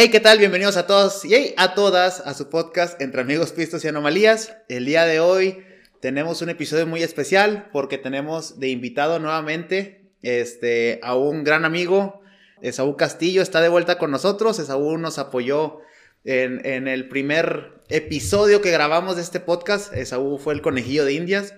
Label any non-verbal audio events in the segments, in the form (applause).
Hey, ¿qué tal? Bienvenidos a todos y hey, a todas a su podcast Entre Amigos, Pistos y Anomalías. El día de hoy tenemos un episodio muy especial porque tenemos de invitado nuevamente este, a un gran amigo, Esaú Castillo, está de vuelta con nosotros. Esaú nos apoyó en, en el primer episodio que grabamos de este podcast. Esaú fue el conejillo de Indias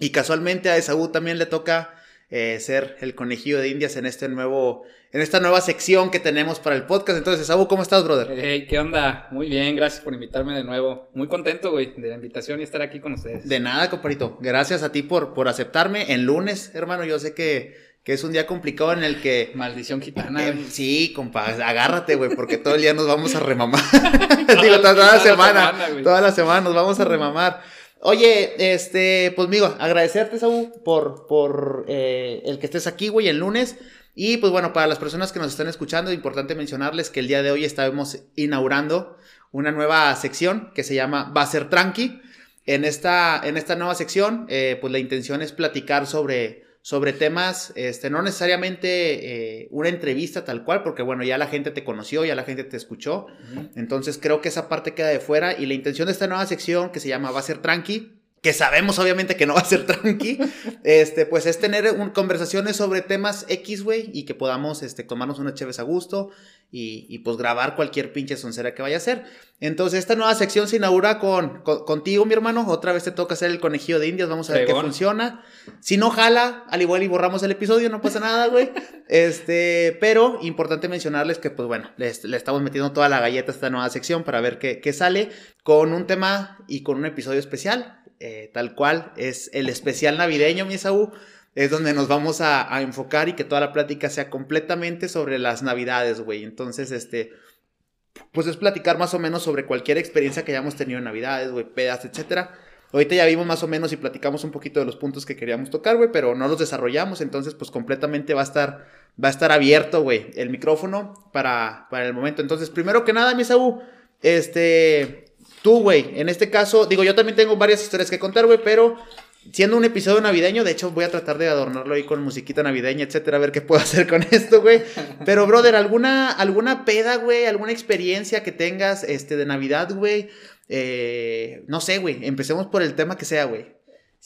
y casualmente a Esaú también le toca eh, ser el conejillo de Indias en este nuevo, en esta nueva sección que tenemos para el podcast. Entonces, Sabu, ¿cómo estás, brother? Hey, ¿qué onda? Muy bien, gracias por invitarme de nuevo. Muy contento, güey, de la invitación y estar aquí con ustedes. De nada, comparito. Gracias a ti por, por aceptarme en lunes, hermano. Yo sé que, que es un día complicado en el que... Maldición gitana. Eh, sí, compa, agárrate, güey, porque todo el día nos vamos a remamar. (laughs) (laughs) Digo, toda, la semana, toda la semana nos vamos a remamar. Oye, este, pues amigo, agradecerte, Saúl, por, por eh, el que estés aquí, güey, el lunes. Y pues bueno, para las personas que nos están escuchando, importante mencionarles que el día de hoy estamos inaugurando una nueva sección que se llama Va a ser tranqui. En esta, en esta nueva sección, eh, pues la intención es platicar sobre sobre temas, este, no necesariamente eh, una entrevista tal cual, porque bueno, ya la gente te conoció, ya la gente te escuchó. Entonces creo que esa parte queda de fuera y la intención de esta nueva sección que se llama Va a ser tranqui, que sabemos obviamente que no va a ser tranqui, este, pues es tener conversaciones sobre temas X, güey, y que podamos este, tomarnos una chévere a gusto y, pues grabar cualquier pinche soncera que vaya a ser. Entonces, esta nueva sección se inaugura con, contigo, mi hermano. Otra vez te toca hacer el conejillo de indias. Vamos a ver qué funciona. Si no jala, al igual y borramos el episodio, no pasa nada, güey. Este, pero importante mencionarles que, pues bueno, le, estamos metiendo toda la galleta a esta nueva sección para ver qué, qué sale con un tema y con un episodio especial. Eh, tal cual, es el especial navideño, mi Esaú, es donde nos vamos a, enfocar y que toda la plática sea completamente sobre las navidades, güey. Entonces, este, pues es platicar más o menos sobre cualquier experiencia que hayamos tenido en navidades, güey, pedas, etcétera. Ahorita ya vimos más o menos y platicamos un poquito de los puntos que queríamos tocar, güey, pero no los desarrollamos, entonces pues completamente va a estar, va a estar abierto, güey, el micrófono para, para el momento. Entonces, primero que nada, mi Saúl, este, Tú, güey, en este caso, digo, yo también tengo varias historias que contar, güey, pero siendo un episodio navideño, de hecho voy a tratar de adornarlo ahí con musiquita navideña, etcétera, a ver qué puedo (laughs) hacer con esto, güey. Pero, brother, ¿alguna, alguna peda, güey? ¿Alguna experiencia que tengas este, de Navidad, güey? Eh, no sé, güey, empecemos por el tema que sea, güey.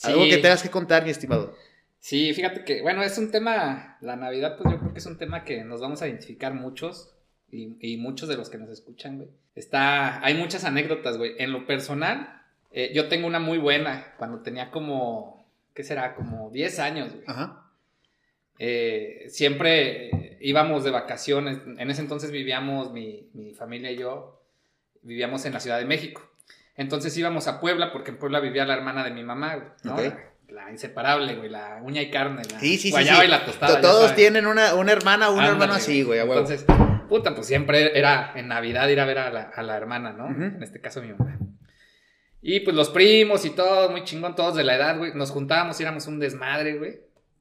Algo que tengas que contar, mi estimado. Sí, fíjate que, bueno, es un tema, la Navidad, pues yo creo que es un tema que nos vamos a identificar muchos y, muchos de los que nos escuchan, güey. Está, hay muchas anécdotas, güey. En lo personal, eh, yo tengo una muy buena, cuando tenía como, ¿qué será? Como 10 años, güey. Ajá. Eh, siempre íbamos de vacaciones, en ese entonces vivíamos, mi, mi familia y yo, vivíamos en la Ciudad de México. Entonces íbamos a Puebla, porque en Puebla vivía la hermana de mi mamá, ¿no? La, inseparable, güey, la uña y carne, la sí, sí, sí, y la tostada. Todos tienen una, una hermana un hermano así, güey, Entonces, puta, pues siempre era en Navidad ir a ver a la, hermana, ¿no? En este caso mi mamá. Y pues los primos y todo, muy chingón, todos de la edad, güey. Nos juntábamos y éramos un desmadre, güey.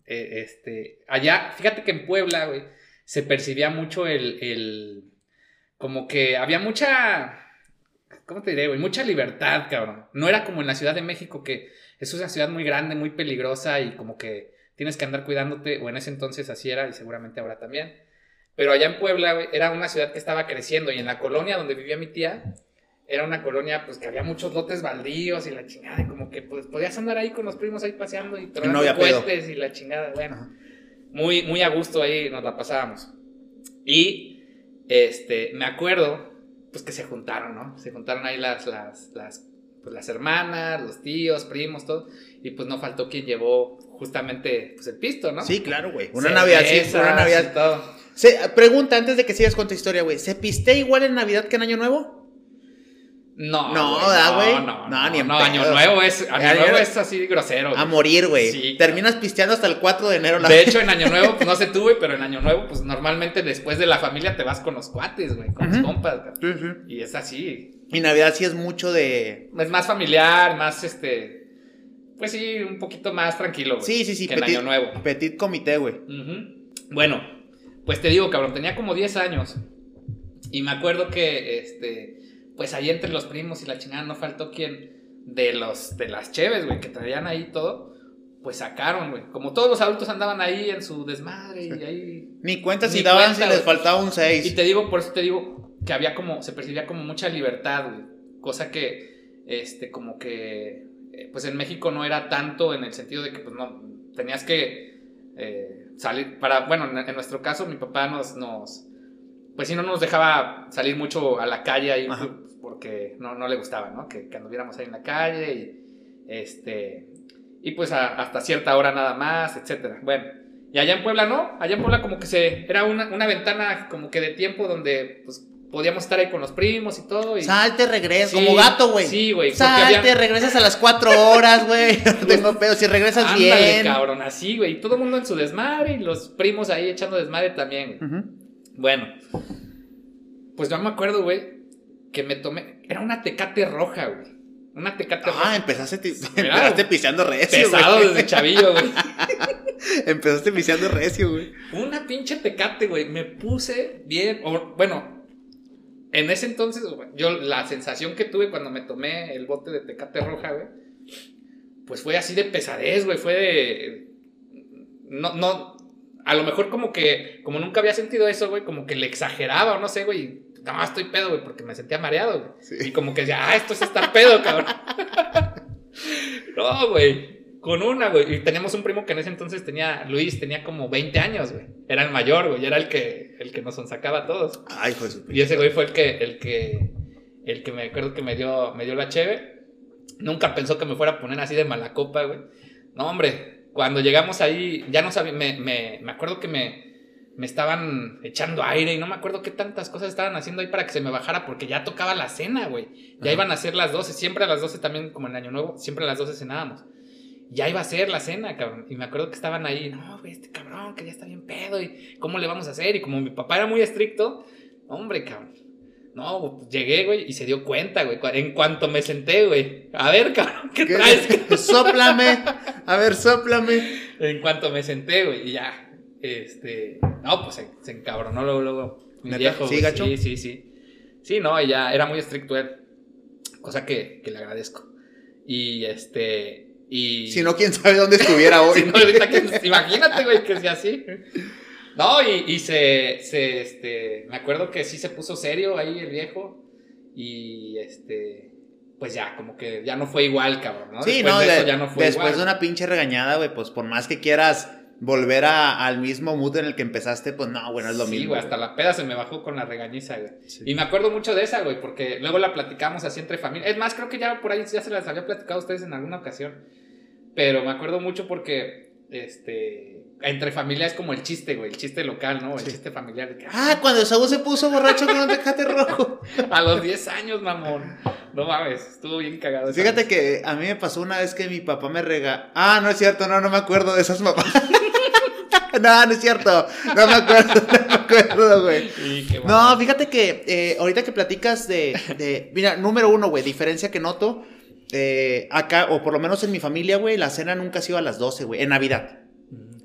Eh, este, allá, fíjate que en Puebla, güey, se percibía mucho el, el, como que había mucha, ¿cómo te diré, güey? Mucha libertad, cabrón. No era como en la Ciudad de México, que es una ciudad muy grande, muy peligrosa y como que tienes que andar cuidándote, o en ese entonces así era y seguramente ahora también. Pero allá en Puebla, era una ciudad que estaba creciendo y en la colonia donde vivía mi tía, era una colonia pues que había muchos lotes baldíos y la chingada, y como que pues podías andar ahí con los primos ahí paseando y trayendo no y la chingada, bueno, muy, muy a gusto ahí nos la pasábamos. Y este, me acuerdo pues que se juntaron, ¿no? Se juntaron ahí las, las, las, pues, las hermanas, los tíos, primos, todo, y pues no faltó quien llevó justamente pues el pisto, ¿no? Sí, claro, güey. Una Navidad, sí, una Navidad. Todo. Se, pregunta antes de que sigas con tu historia, güey. ¿Se piste igual en Navidad que en Año Nuevo? No, no, güey. No, no, ni en no Año Nuevo es Año Nuevo es así grosero. A morir, güey. Terminas pisteando hasta el 4 de enero. La de hecho, (laughs) en Año Nuevo, pues no sé tú, güey, pero en Año Nuevo, pues normalmente después de la familia te vas con los cuates, güey, con los compas. Sí, sí. Y es así. Y Navidad sí es mucho de. Es más familiar, más este. Pues sí, un poquito más tranquilo, güey. Sí, sí, sí. Que en Año Nuevo. Petit comité, güey. Bueno, pues te digo, cabrón, tenía como 10 años. Y me acuerdo que, este, pues ahí entre los primos y la chingada no faltó quien de los, de las cheves, güey, que traían ahí todo, pues sacaron, güey. Como todos los adultos andaban ahí en su desmadre y ahí... Ni cuenta si daban si les faltaba un 6. Y te digo, por eso te digo, que había como, se percibía como mucha libertad, güey. Cosa que, este, como que, eh, pues en México no era tanto en el sentido de que, pues no, tenías que eh, salir, para, bueno, en, nuestro caso mi papá nos, nos, pues sí no nos dejaba salir mucho a la calle ahí, pues, porque no, no le gustaba, ¿no? Que, que anduviéramos ahí en la calle y, este, y pues hasta cierta hora nada más, etcétera. Bueno, y allá en Puebla no, allá en Puebla como que se, era una, una ventana como que de tiempo donde pues podíamos estar ahí con los primos y todo. Y... Salte, regresa, como gato, güey. Sí, güey. Salte, regresas a las cuatro horas, güey. (laughs) No tengo pedo, si regresas Ándale, bien. cabrón, así, güey. Todo el mundo en su desmadre y los primos ahí echando desmadre también. Bueno, pues yo me acuerdo, güey, que me tomé. Era una tecate roja, güey. Una tecate ah, roja. empezaste, (laughs) empezaste pisando recio, Pesado desde chavillo, güey. (laughs) empezaste pisando recio, güey. Una pinche tecate, güey. Me puse bien. O, bueno, en ese entonces, yo la sensación que tuve cuando me tomé el bote de tecate roja, güey, pues fue así de pesadez, güey, fue de... No, no, a lo mejor como que, como nunca había sentido eso, güey, como que le exageraba o no sé, güey, no, estoy pedo, güey, porque me sentía mareado, güey. Y como que decía, ah, esto es estar pedo, cabrón. (laughs) no, güey. Con una, güey. Y teníamos un primo que en ese entonces tenía, Luis, tenía como 20 años, güey. Era el mayor, güey. Era el que, el que nos sonsacaba a todos. Ay, pues. Y ese güey fue el que, el que, el que me acuerdo que me dio, me dio la cheve. Nunca pensó que me fuera a poner así de mala copa, güey. No, hombre. Cuando llegamos ahí, ya no sabía, me, me, me acuerdo que me, me estaban echando aire y no me acuerdo qué tantas cosas estaban haciendo ahí para que se me bajara porque ya tocaba la cena, güey. Ya iban a ser las 12, siempre a las 12 también como en Año Nuevo, siempre a las 12 cenábamos ya iba a ser la cena, cabrón. Y me acuerdo que estaban ahí, no, güey, este cabrón, que ya está bien pedo, y cómo le vamos a hacer. Y como mi papá era muy estricto, hombre, cabrón. No, llegué, güey, y se dio cuenta, güey. En cuanto me senté, güey. A ver, cabrón, ¿qué, traes? (laughs) sóplame. A ver, sóplame. En cuanto me senté, güey, y ya. Este. No, pues se, encabronó luego, luego. Mi viejo. ¿Sí, gacho? Sí, sí, sí. Sí, no, y ya era muy estricto él. Cosa que, que le agradezco. Y este. Y... Si no, quién sabe dónde estuviera (laughs) hoy. imagínate, güey, que sea así. No, y, se, se, este, me acuerdo que sí se puso serio ahí el viejo. Y este, pues ya, como que ya no fue igual, cabrón, ¿no? Sí, después no, de eso ya no fue después de una pinche regañada, güey, pues por más que quieras volver a, al mismo mood en el que empezaste, pues no, bueno, es lo mismo. Sí, güey, hasta la peda se me bajó con la regañiza, güey. Y me acuerdo mucho de esa, güey, porque luego la platicamos así entre familia. Es más, creo que ya por ahí ya se las había platicado a ustedes en alguna ocasión. Pero me acuerdo mucho porque, este, entre familias es como el chiste, güey, el chiste local, ¿no? El chiste familiar. ah, cuando Saúl se puso borracho con un tecate rojo. (laughs) a los 10 años, mamón. No mames, estuvo bien cagado. Fíjate que a mí me pasó una vez que mi papá me rega. Ah, no es cierto, no, no me acuerdo de esas mamás. (laughs) no, no es cierto. No me acuerdo, no me acuerdo, güey. no, fíjate que eh, ahorita que platicas de, de. Mira, número uno, güey, diferencia que noto eh, acá, o por lo menos en mi familia, güey, la cena nunca ha sido a las 12, güey, en Navidad.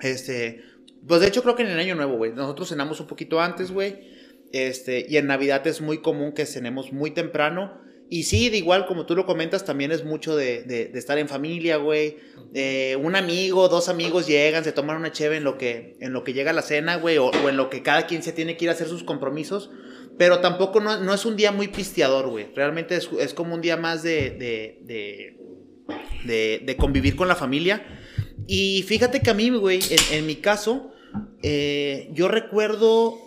Este, pues de hecho creo que en el Año Nuevo, güey, nosotros cenamos un poquito antes, güey. Este, y en Navidad es muy común que cenemos muy temprano. Y sí, de igual como tú lo comentas, también es mucho de, de, estar en familia, güey. Eh, un amigo, dos amigos llegan, se toman una cheve en lo que, en lo que llega la cena, güey, o, o, en lo que cada quien se tiene que ir a hacer sus compromisos. Pero tampoco no, es un día muy pisteador, güey. Realmente es, como un día más de, de, de, convivir con la familia. Y fíjate que a mí, güey, en, mi caso, eh, yo recuerdo,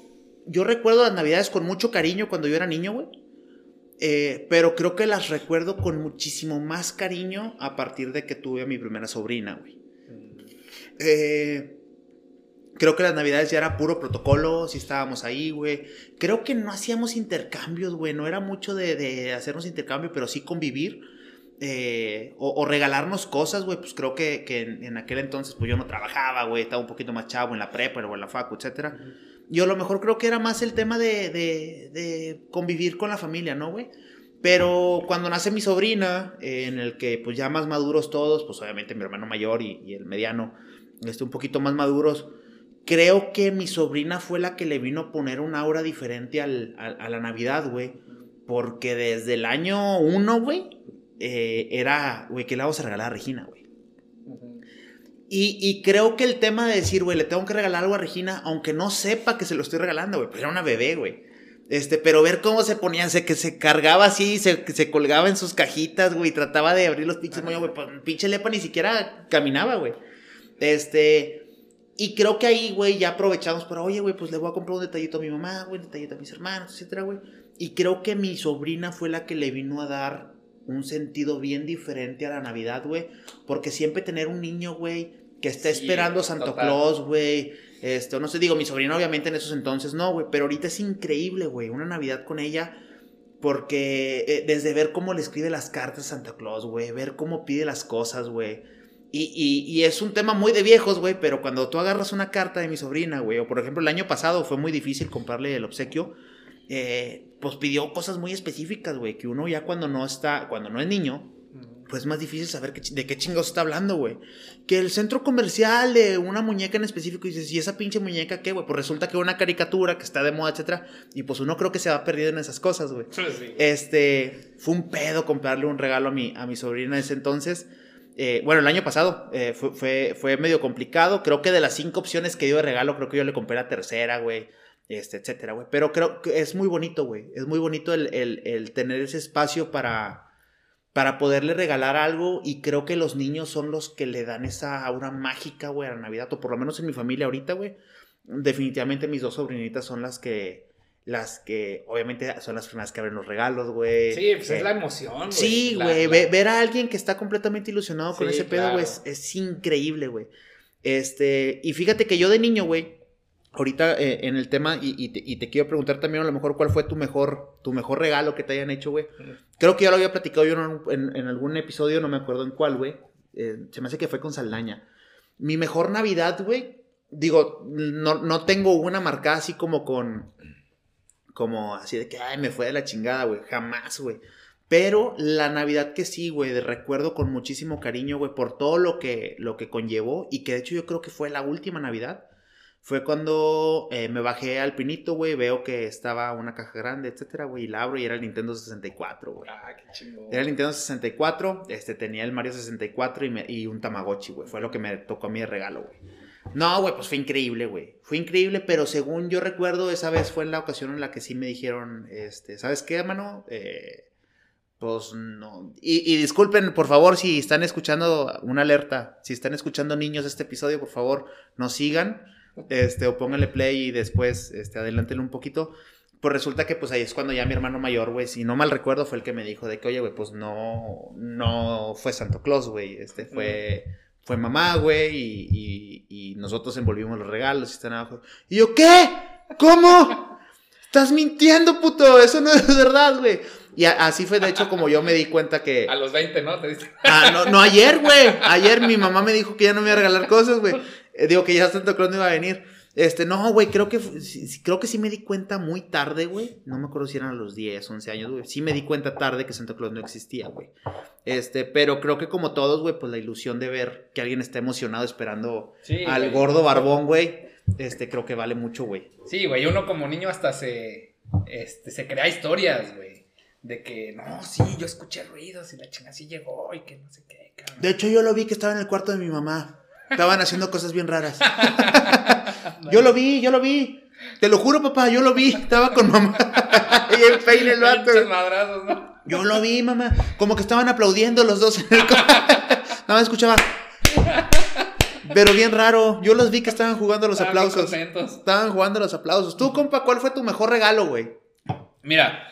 yo recuerdo las navidades con mucho cariño cuando yo era niño, güey. Eh, pero creo que las recuerdo con muchísimo más cariño a partir de que tuve a mi primera sobrina, güey. Eh, Creo que las navidades ya era puro protocolo, si estábamos ahí, güey. Creo que no hacíamos intercambios, güey. No era mucho de, hacernos intercambio, pero sí convivir. Eh, o, regalarnos cosas, güey. Pues creo que, en, aquel entonces, pues yo no trabajaba, güey. Estaba un poquito más chavo en la prepa o en la facu, etcétera. Yo a lo mejor creo que era más el tema de, convivir con la familia, ¿no, güey? Pero cuando nace mi sobrina, en el que pues ya más maduros todos, pues obviamente mi hermano mayor y, y el mediano, este, un poquito más maduros, creo que mi sobrina fue la que le vino a poner una aura diferente al, a, la Navidad, güey. Porque desde el año uno, güey, eh, era, güey, que le vamos a regalar a Regina, güey. y, y, creo que el tema de decir, güey, le tengo que regalar algo a Regina, aunque no sepa que se lo estoy regalando, güey, pues era una bebé, güey. Este, pero ver cómo se ponía, se, que se cargaba así, se, se colgaba en sus cajitas, güey, trataba de abrir los pinches moños, güey, pues, pinche lepa ni siquiera caminaba, güey. Este, y creo que ahí, güey, ya aprovechamos para, oye, güey, pues le voy a comprar un detallito a mi mamá, güey, un detallito a mis hermanos, etcétera, güey. Y creo que mi sobrina fue la que le vino a dar un sentido bien diferente a la Navidad, güey. Porque siempre tener un niño, güey, que está esperando Santa Claus, güey. Esto, no sé, digo, mi sobrina obviamente en esos entonces no, güey. Pero ahorita es increíble, güey. Una Navidad con ella. Porque eh, desde ver cómo le escribe las cartas a Santa Claus, güey. Ver cómo pide las cosas, güey. Y, y, y, es un tema muy de viejos, güey. Pero cuando tú agarras una carta de mi sobrina, güey. O por ejemplo, el año pasado fue muy difícil comprarle el obsequio. Eh, pues pidió cosas muy específicas, güey, que uno ya cuando no está, cuando no es niño, pues es más difícil saber de qué chingados está hablando, güey. Que el centro comercial de una muñeca en específico, y dices, ¿y esa pinche muñeca qué, güey? Pues resulta que una caricatura que está de moda, etcétera, y pues uno creo que se va perdiendo en esas cosas, güey. Este, fue un pedo comprarle un regalo a mi, a mi sobrina en ese entonces. Eh, bueno, el año pasado eh, fue, fue, fue, medio complicado. Creo que de las cinco opciones que dio de regalo, creo que yo le compré la tercera, güey este, etcétera, güey. Pero creo que es muy bonito, güey. Es muy bonito el, tener ese espacio para, para poderle regalar algo y creo que los niños son los que le dan esa aura mágica, güey, a la Navidad, o por lo menos en mi familia ahorita, güey. Definitivamente mis dos sobrinitas son las que, las que, obviamente, son las primeras que abren los regalos, güey. Sí, pues es la emoción, güey. Sí, güey, ver a alguien que está completamente ilusionado con ese pedo, güey, es, es increíble, güey. Este, y fíjate que yo de niño, güey, ahorita eh, en el tema, y, te, quiero preguntar también a lo mejor cuál fue tu mejor, tu mejor regalo que te hayan hecho, güey. Creo que ya lo había platicado yo en, algún episodio, no me acuerdo en cuál, güey. Eh, se me hace que fue con Saldaña. Mi mejor Navidad, güey, digo, no, no tengo una marcada así como con, como así de que, ay, me fue de la chingada, güey, jamás, güey. Pero la Navidad que sí, güey, de recuerdo con muchísimo cariño, güey, por todo lo que, lo que conllevó y que de hecho yo creo que fue la última Navidad fue cuando eh, me bajé al pinito, güey, veo que estaba una caja grande, etcétera, güey, y la abro y era el Nintendo 64, güey. Ah, qué chingón. Era el Nintendo 64, este, tenía el Mario 64 y, y un Tamagotchi, güey. Fue lo que me tocó a mí de regalo, güey. No, güey, pues fue increíble, güey. Fue increíble, pero según yo recuerdo, esa vez fue en la ocasión en la que sí me dijeron, este, ¿sabes qué, hermano? Eh, pues no. Y, y, disculpen, por favor, si están escuchando una alerta, si están escuchando niños este episodio, por favor, nos sigan este, o póngale play y después, este, adelántelo un poquito. Pues resulta que pues ahí es cuando ya mi hermano mayor, güey, si no mal recuerdo, fue el que me dijo de que, oye, güey, pues no, no fue Santo Claus, güey, este, fue, fue mamá, güey, y, y, nosotros envolvimos los regalos y están abajo. Y yo, ¿qué? ¿Cómo? Estás mintiendo, puto, eso no es verdad, güey. Y así fue, de hecho, como yo me di cuenta que... A los 20, ¿no? Ah, no, no, ayer, güey. Ayer mi mamá me dijo que ya no me iba a regalar cosas, güey. Eh, digo que ya Santa Claus no iba a venir. Este, no, güey, creo que, creo que sí me di cuenta muy tarde, güey. No me acuerdo si eran a los 10, 11 años, güey. Sí me di cuenta tarde que Santa Claus no existía, güey. Este, pero creo que como todos, güey, pues la ilusión de ver que alguien está emocionado esperando al gordo barbón, güey. Este, creo que vale mucho, güey. Sí, güey, uno como niño hasta se, este, se crea historias, güey. De que, no, sí, yo escuché ruidos y la chinga sí llegó y que no sé qué, cabrón. De hecho, yo lo vi que estaba en el cuarto de mi mamá. Estaban haciendo cosas bien raras. (laughs) Yo lo vi, yo lo vi. Te lo juro, papá, yo lo vi. Estaba con mamá. (laughs) y el peine el vato. Yo lo vi, mamá. Como que estaban aplaudiendo los dos en el (laughs) Nada más escuchaba. Pero bien raro. Yo los vi que estaban jugando los aplausos. Estaban jugando los aplausos. Tú, compa, ¿cuál fue tu mejor regalo, güey? Mira.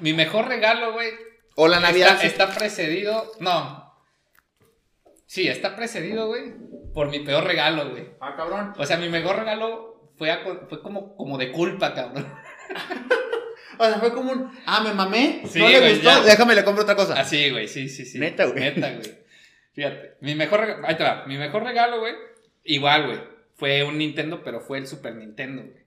Mi mejor regalo, güey. O la Navidad. está precedido. No, Sí, está precedido, güey, por mi peor regalo, güey. Ah, cabrón. O sea, mi mejor regalo fue, fue como, como de culpa, cabrón. (laughs) o sea, fue como un, ah, me mamé, sí, no le gustó, déjame le compro otra cosa. Así, güey, sí, sí, sí. Neta, güey. Neta, güey. Fíjate, mi mejor regalo, ahí te va, mi mejor regalo, güey, igual, güey, fue un Nintendo, pero fue el Super Nintendo, güey.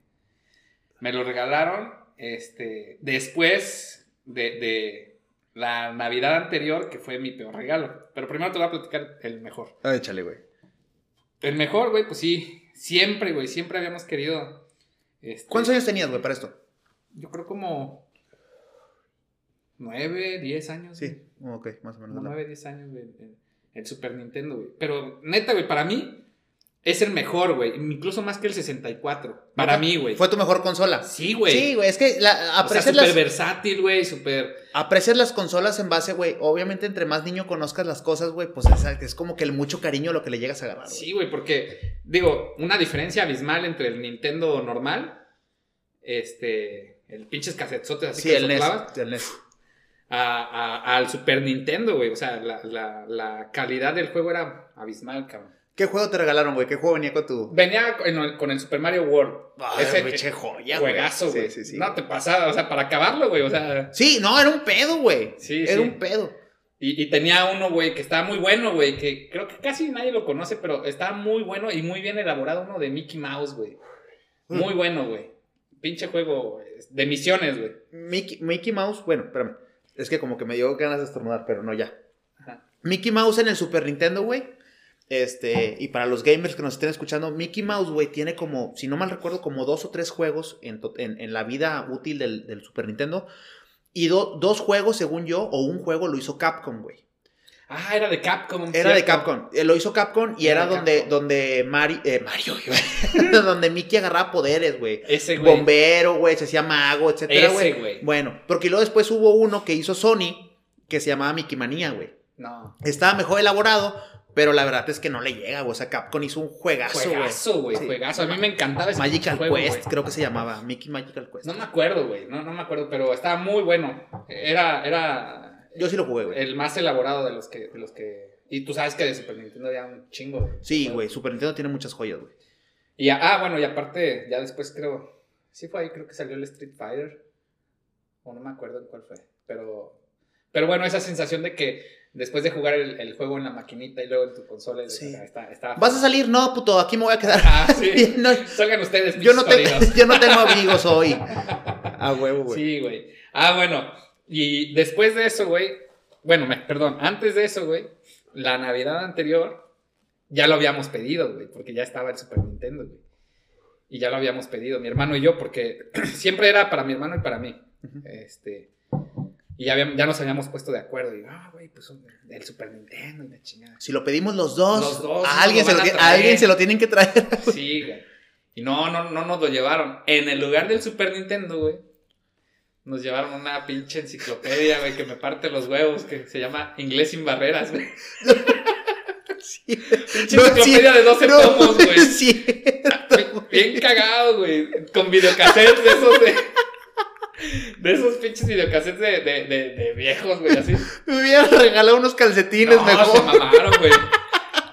Me lo regalaron, este, después de, de la Navidad anterior, que fue mi peor regalo. Pero primero te voy a platicar el mejor. Ah, échale, güey. El mejor, güey, pues sí. Siempre, güey, siempre habíamos querido. Este, ¿Cuántos años tenías, güey, para esto? Yo creo como. Nueve, diez años. Sí, ok, más o menos. nueve, diez años, güey. El Super Nintendo, güey. Pero neta, güey, para mí. Es el mejor, güey. Incluso más que el 64. Para mí, güey. ¿Fue tu mejor consola? Sí, güey. Sí, güey. Es que la, aprecias o sea, súper versátil, güey. Súper. Aprecias las consolas en base, güey. Obviamente, entre más niño conozcas las cosas, güey, pues es, es, como que el mucho cariño lo que le llegas a agarrar. Sí, güey, porque, digo, una diferencia abismal entre el Nintendo normal, este, el pinches casetzotes así sí, que el NES, el NES. A, a, al Super Nintendo, güey. O sea, la, la, la calidad del juego era abismal, cabrón. ¿Qué juego te regalaron, güey? ¿Qué juego venía con tu...? Venía con el, con el Super Mario World. Ay, Ese pinche joya, güey. Juegazo, güey. Sí, sí, sí. No, te pasaba, o sea, para acabarlo, güey, o sea... Sí, no, era un pedo, güey. Sí, Era un pedo. Y, y, tenía uno, güey, que estaba muy bueno, güey, que creo que casi nadie lo conoce, pero estaba muy bueno y muy bien elaborado uno de Mickey Mouse, güey. Muy mm. bueno, güey. Pinche juego de misiones, güey. Mickey, Mickey Mouse, bueno, espérame. Es que como que me dio ganas de estornudar, pero no ya. Ajá. Mickey Mouse en el Super Nintendo, güey este, y para los gamers que nos estén escuchando, Mickey Mouse, güey, tiene como, si no mal recuerdo, como dos o tres juegos en, en, la vida útil del, Super Nintendo. Y dos juegos, según yo, o un juego lo hizo Capcom, güey. Ah, era de Capcom. Era de Capcom. Eh, lo hizo Capcom y era, donde, donde Mari, eh, Mario, (laughs) donde Mickey agarraba poderes, güey. Ese, güey. Bombero, güey, se hacía mago, etcétera, güey. Bueno, porque luego después hubo uno que hizo Sony que se llamaba Mickey Manía, güey. No. Estaba mejor elaborado, pero la verdad es que no le llega, güey. O sea, Capcom hizo un juegazo, güey. Juegazo, güey. Juegazo. A mí me encantaba ese Magical Quest, creo que se llamaba. Mickey Magical Quest. No me acuerdo, güey. No, no me acuerdo, pero estaba muy bueno. Era, era. Yo sí lo jugué, güey. El más elaborado de los que, de los que. Y tú sabes que de Super Nintendo había un chingo, güey. Sí, güey. Super Nintendo tiene muchas joyas, güey. Y ah, bueno, y aparte, ya después creo. Sí fue ahí, creo que salió el Street Fighter. O no me acuerdo en cuál fue. Pero. Pero bueno, esa sensación de que después de jugar el, juego en la maquinita y luego en tu consola. Sí. Está, ¿Vas a salir? No, puto, aquí me voy a quedar. Ah, sí. (laughs) no, Salgan ustedes, yo no, tengo, yo no tengo amigos hoy. (laughs) A huevo, güey. Sí, güey. Ah, bueno. Y después de eso, güey. Bueno, me, perdón, antes de eso, güey. La Navidad anterior ya lo habíamos pedido, güey, porque ya estaba el Super Nintendo, güey. Y ya lo habíamos pedido, mi hermano y yo, porque (clears throat) siempre era para mi hermano y para mí. Este. Y ya, ya nos habíamos puesto de acuerdo. Y, ah, güey, pues el Super Nintendo y la chingada. Si lo pedimos los dos, los dos a, alguien se lo, a, alguien se lo tienen que traer. (laughs) Sí, güey. Y no, no, no nos lo llevaron. En el lugar del Super Nintendo, güey, nos llevaron una pinche enciclopedia, güey, que me parte los huevos, que se llama Inglés sin barreras, güey. (laughs) Sí. (laughs) Pinche enciclopedia de 12 tomos, güey. Sí. Bien cagado, güey. Con videocassettes de esos de. De esos pinches videocassettes de, de, de, de viejos, güey, así. (laughs) Me hubieran regalado unos calcetines no, mejor. se mamaron, güey.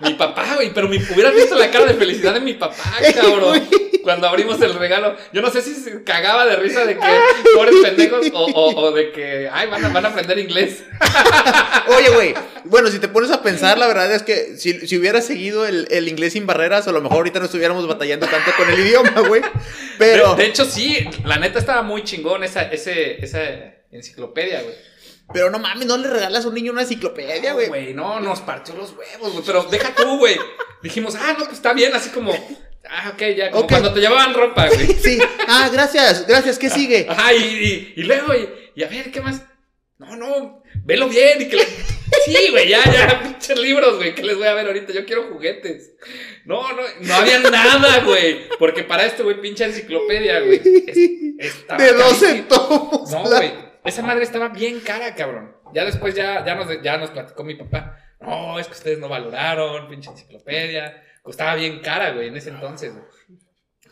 Mi papá, güey, pero me hubieras visto la cara de felicidad de mi papá, (laughs) cabrón. Cuando abrimos el regalo. Yo no sé si se cagaba de risa de que pobres pendejos o, o, o, de que, ay, van a, van a aprender inglés. (laughs) Oye, güey, bueno, si te pones a pensar, la verdad es que si, si hubiera seguido el, el, inglés sin barreras, a lo mejor ahorita no estuviéramos batallando tanto con el idioma, güey. Pero... De, de, hecho, sí, la neta estaba muy chingón esa, ese, esa enciclopedia, güey. Pero no mames, no le regalas a un niño una enciclopedia, güey. No, güey, no, nos partió los huevos, güey. Pero deja tú, güey. Dijimos, ah, no, pues está bien, así como. Ah, ok, ya, como cuando te llevaban ropa, güey. (laughs) Sí, ah, gracias, gracias, ¿qué sigue? Ajá, y, y, y luego, y, y, a ver, ¿qué más? No, no, velo bien y que le... (laughs) Sí, güey, ya, ya, pinches libros, güey, ¿qué les voy a ver ahorita? Yo quiero juguetes. No, no, no había nada, güey. Porque para esto, güey, pinche enciclopedia, güey. de 12 tomos. No, güey. Esa madre estaba bien cara, cabrón. Ya después ya, ya, nos, ya nos platicó mi papá. No, es que ustedes no valoraron, pinche enciclopedia. Costaba bien cara, güey, en ese entonces, güey.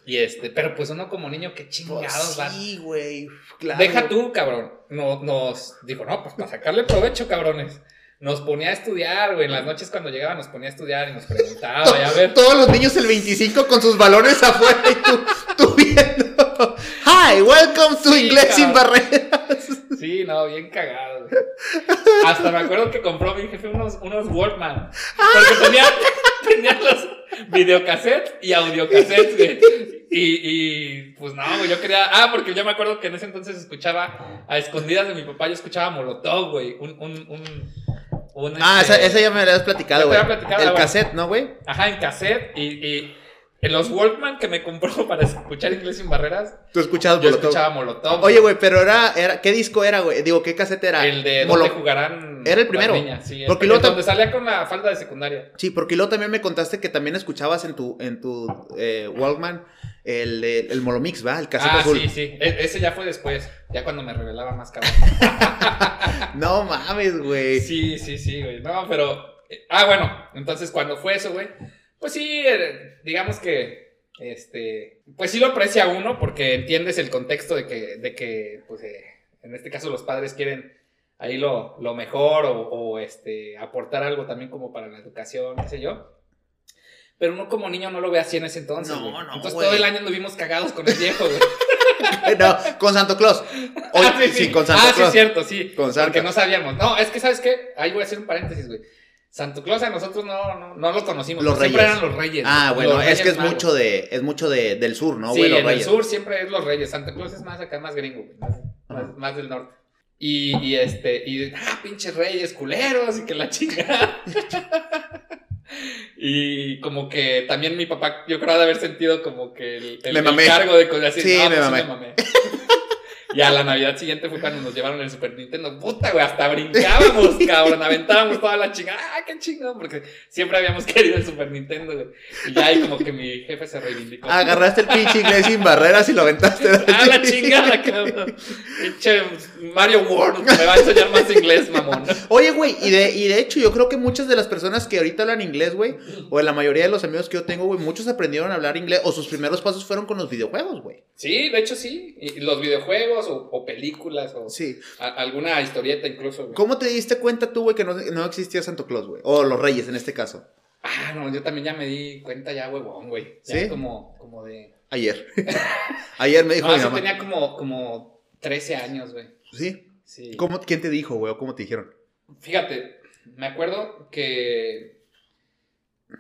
Y este, pero pues uno como niño, qué chingados pues Sí, güey, claro. Deja tú, cabrón. No, nos dijo, no, pues para sacarle provecho, cabrones. Nos ponía a estudiar, güey. En las noches cuando llegaba nos ponía a estudiar y nos preguntaba, y a ver. Todos los niños el 25 con sus balones afuera y tú, tú viendo. Hi, welcome to Inglés sin barreras. Sí, no, bien cagado. Hasta me acuerdo que compró mi jefe unos, unos Walkman. Porque tenía, (laughs) tenía los videocassettes y audiocassettes, güey. Y, y pues no, güey, yo quería. Ah, porque yo me acuerdo que en ese entonces escuchaba a escondidas de mi papá, yo escuchaba Molotov, güey. Un, un, un, ah, esa, este, esa, ya me la habías platicado, güey. El cassette, ¿no, güey? Ajá, en cassette. Y, y En los Walkman que me compró (laughs) para escuchar inglés sin barreras. Tú escuchabas Yo escuchaba Molotov. Oye, güey, pero era, era. ¿Qué disco era, güey? Digo, ¿qué casete era? El de Molo- donde jugarán. Era el primero. las niñas, sí, el- Porque el luego tam- donde salía con la falda de secundaria. Sí, porque luego también me contaste que también escuchabas en tu, en tu eh, Walkman el, el Molomix, ¿va? El casete ah, azul. sí, sí. E- ese ya fue después. Ya cuando me revelaba más cabrón. (laughs) No mames, güey. Sí, sí, sí, güey. No, pero. eh, Ah, bueno. Entonces, cuando fue eso, güey. Pues sí, eh, digamos que. Este. Pues sí lo aprecia uno porque entiendes el contexto de que, de que pues, eh, en este caso, los padres quieren ahí lo, lo mejor o, o, este, aportar algo también como para la educación, qué sé yo. Pero uno como niño no lo ve así en ese entonces. No, no, Entonces güey. todo el año anduvimos cagados con el viejo, güey. (laughs) No, con Santo Claus. Hoy, Ah, sí, con Santo Ah, sí, Claus. es cierto, sí. Con Santa. Porque no sabíamos. No, es que, ¿sabes qué? Ahí voy a hacer un paréntesis, güey. Santo Claus a nosotros no, no, no lo conocimos. Los Siempre Reyes. eran los reyes. Ah, bueno, es que es Magos. mucho de, es mucho de, del sur, ¿no, sí? Los en Reyes. el sur siempre es los reyes. Santa Claus es más acá, más gringo, güey. Más, más, más del norte. Y, y este, y, ah, pinches reyes culeros y que la chingada. (laughs) y como que también mi papá, yo creo de haber sentido como que el, el, Me el cargo de cosas así. Sí, no, me pues mamé. mamé. Y a la Navidad siguiente fue cuando nos llevaron el Super Nintendo. Puta, güey, hasta brincábamos, (laughs) cabrón. Aventábamos toda la chingada. ¡Ah, qué chingón! Porque siempre habíamos (laughs) querido el Super Nintendo, güey. Y ya ahí como que mi jefe se reivindicó. Agarraste el pinche inglés sin barreras y lo aventaste. (laughs) ¡Ah, la chingada, cabrón! Pinche Mario World, me va a enseñar más inglés, mamón. Oye, güey, y de, y de hecho yo creo que muchas de las personas que ahorita hablan inglés, güey, o de la mayoría de los amigos que yo tengo, güey, muchos aprendieron a hablar inglés, o sus primeros pasos fueron con los videojuegos, güey. Sí, de hecho sí. Y los videojuegos o, o películas o Sí. a- alguna historieta incluso, güey. ¿Cómo te diste cuenta tú, güey, que no, no existía Santo Claus, güey? O los Reyes en este caso. Ah, no, yo también ya me di cuenta ya, huevón, güey. Ya ¿Sí? como, como de... Ayer. (laughs) Ayer me dijo No, mi mamá. tenía como, como 13 años, güey. ¿Sí? Sí. ¿Cómo, ¿Quién te dijo, güey? ¿O cómo te dijeron? Fíjate, me acuerdo que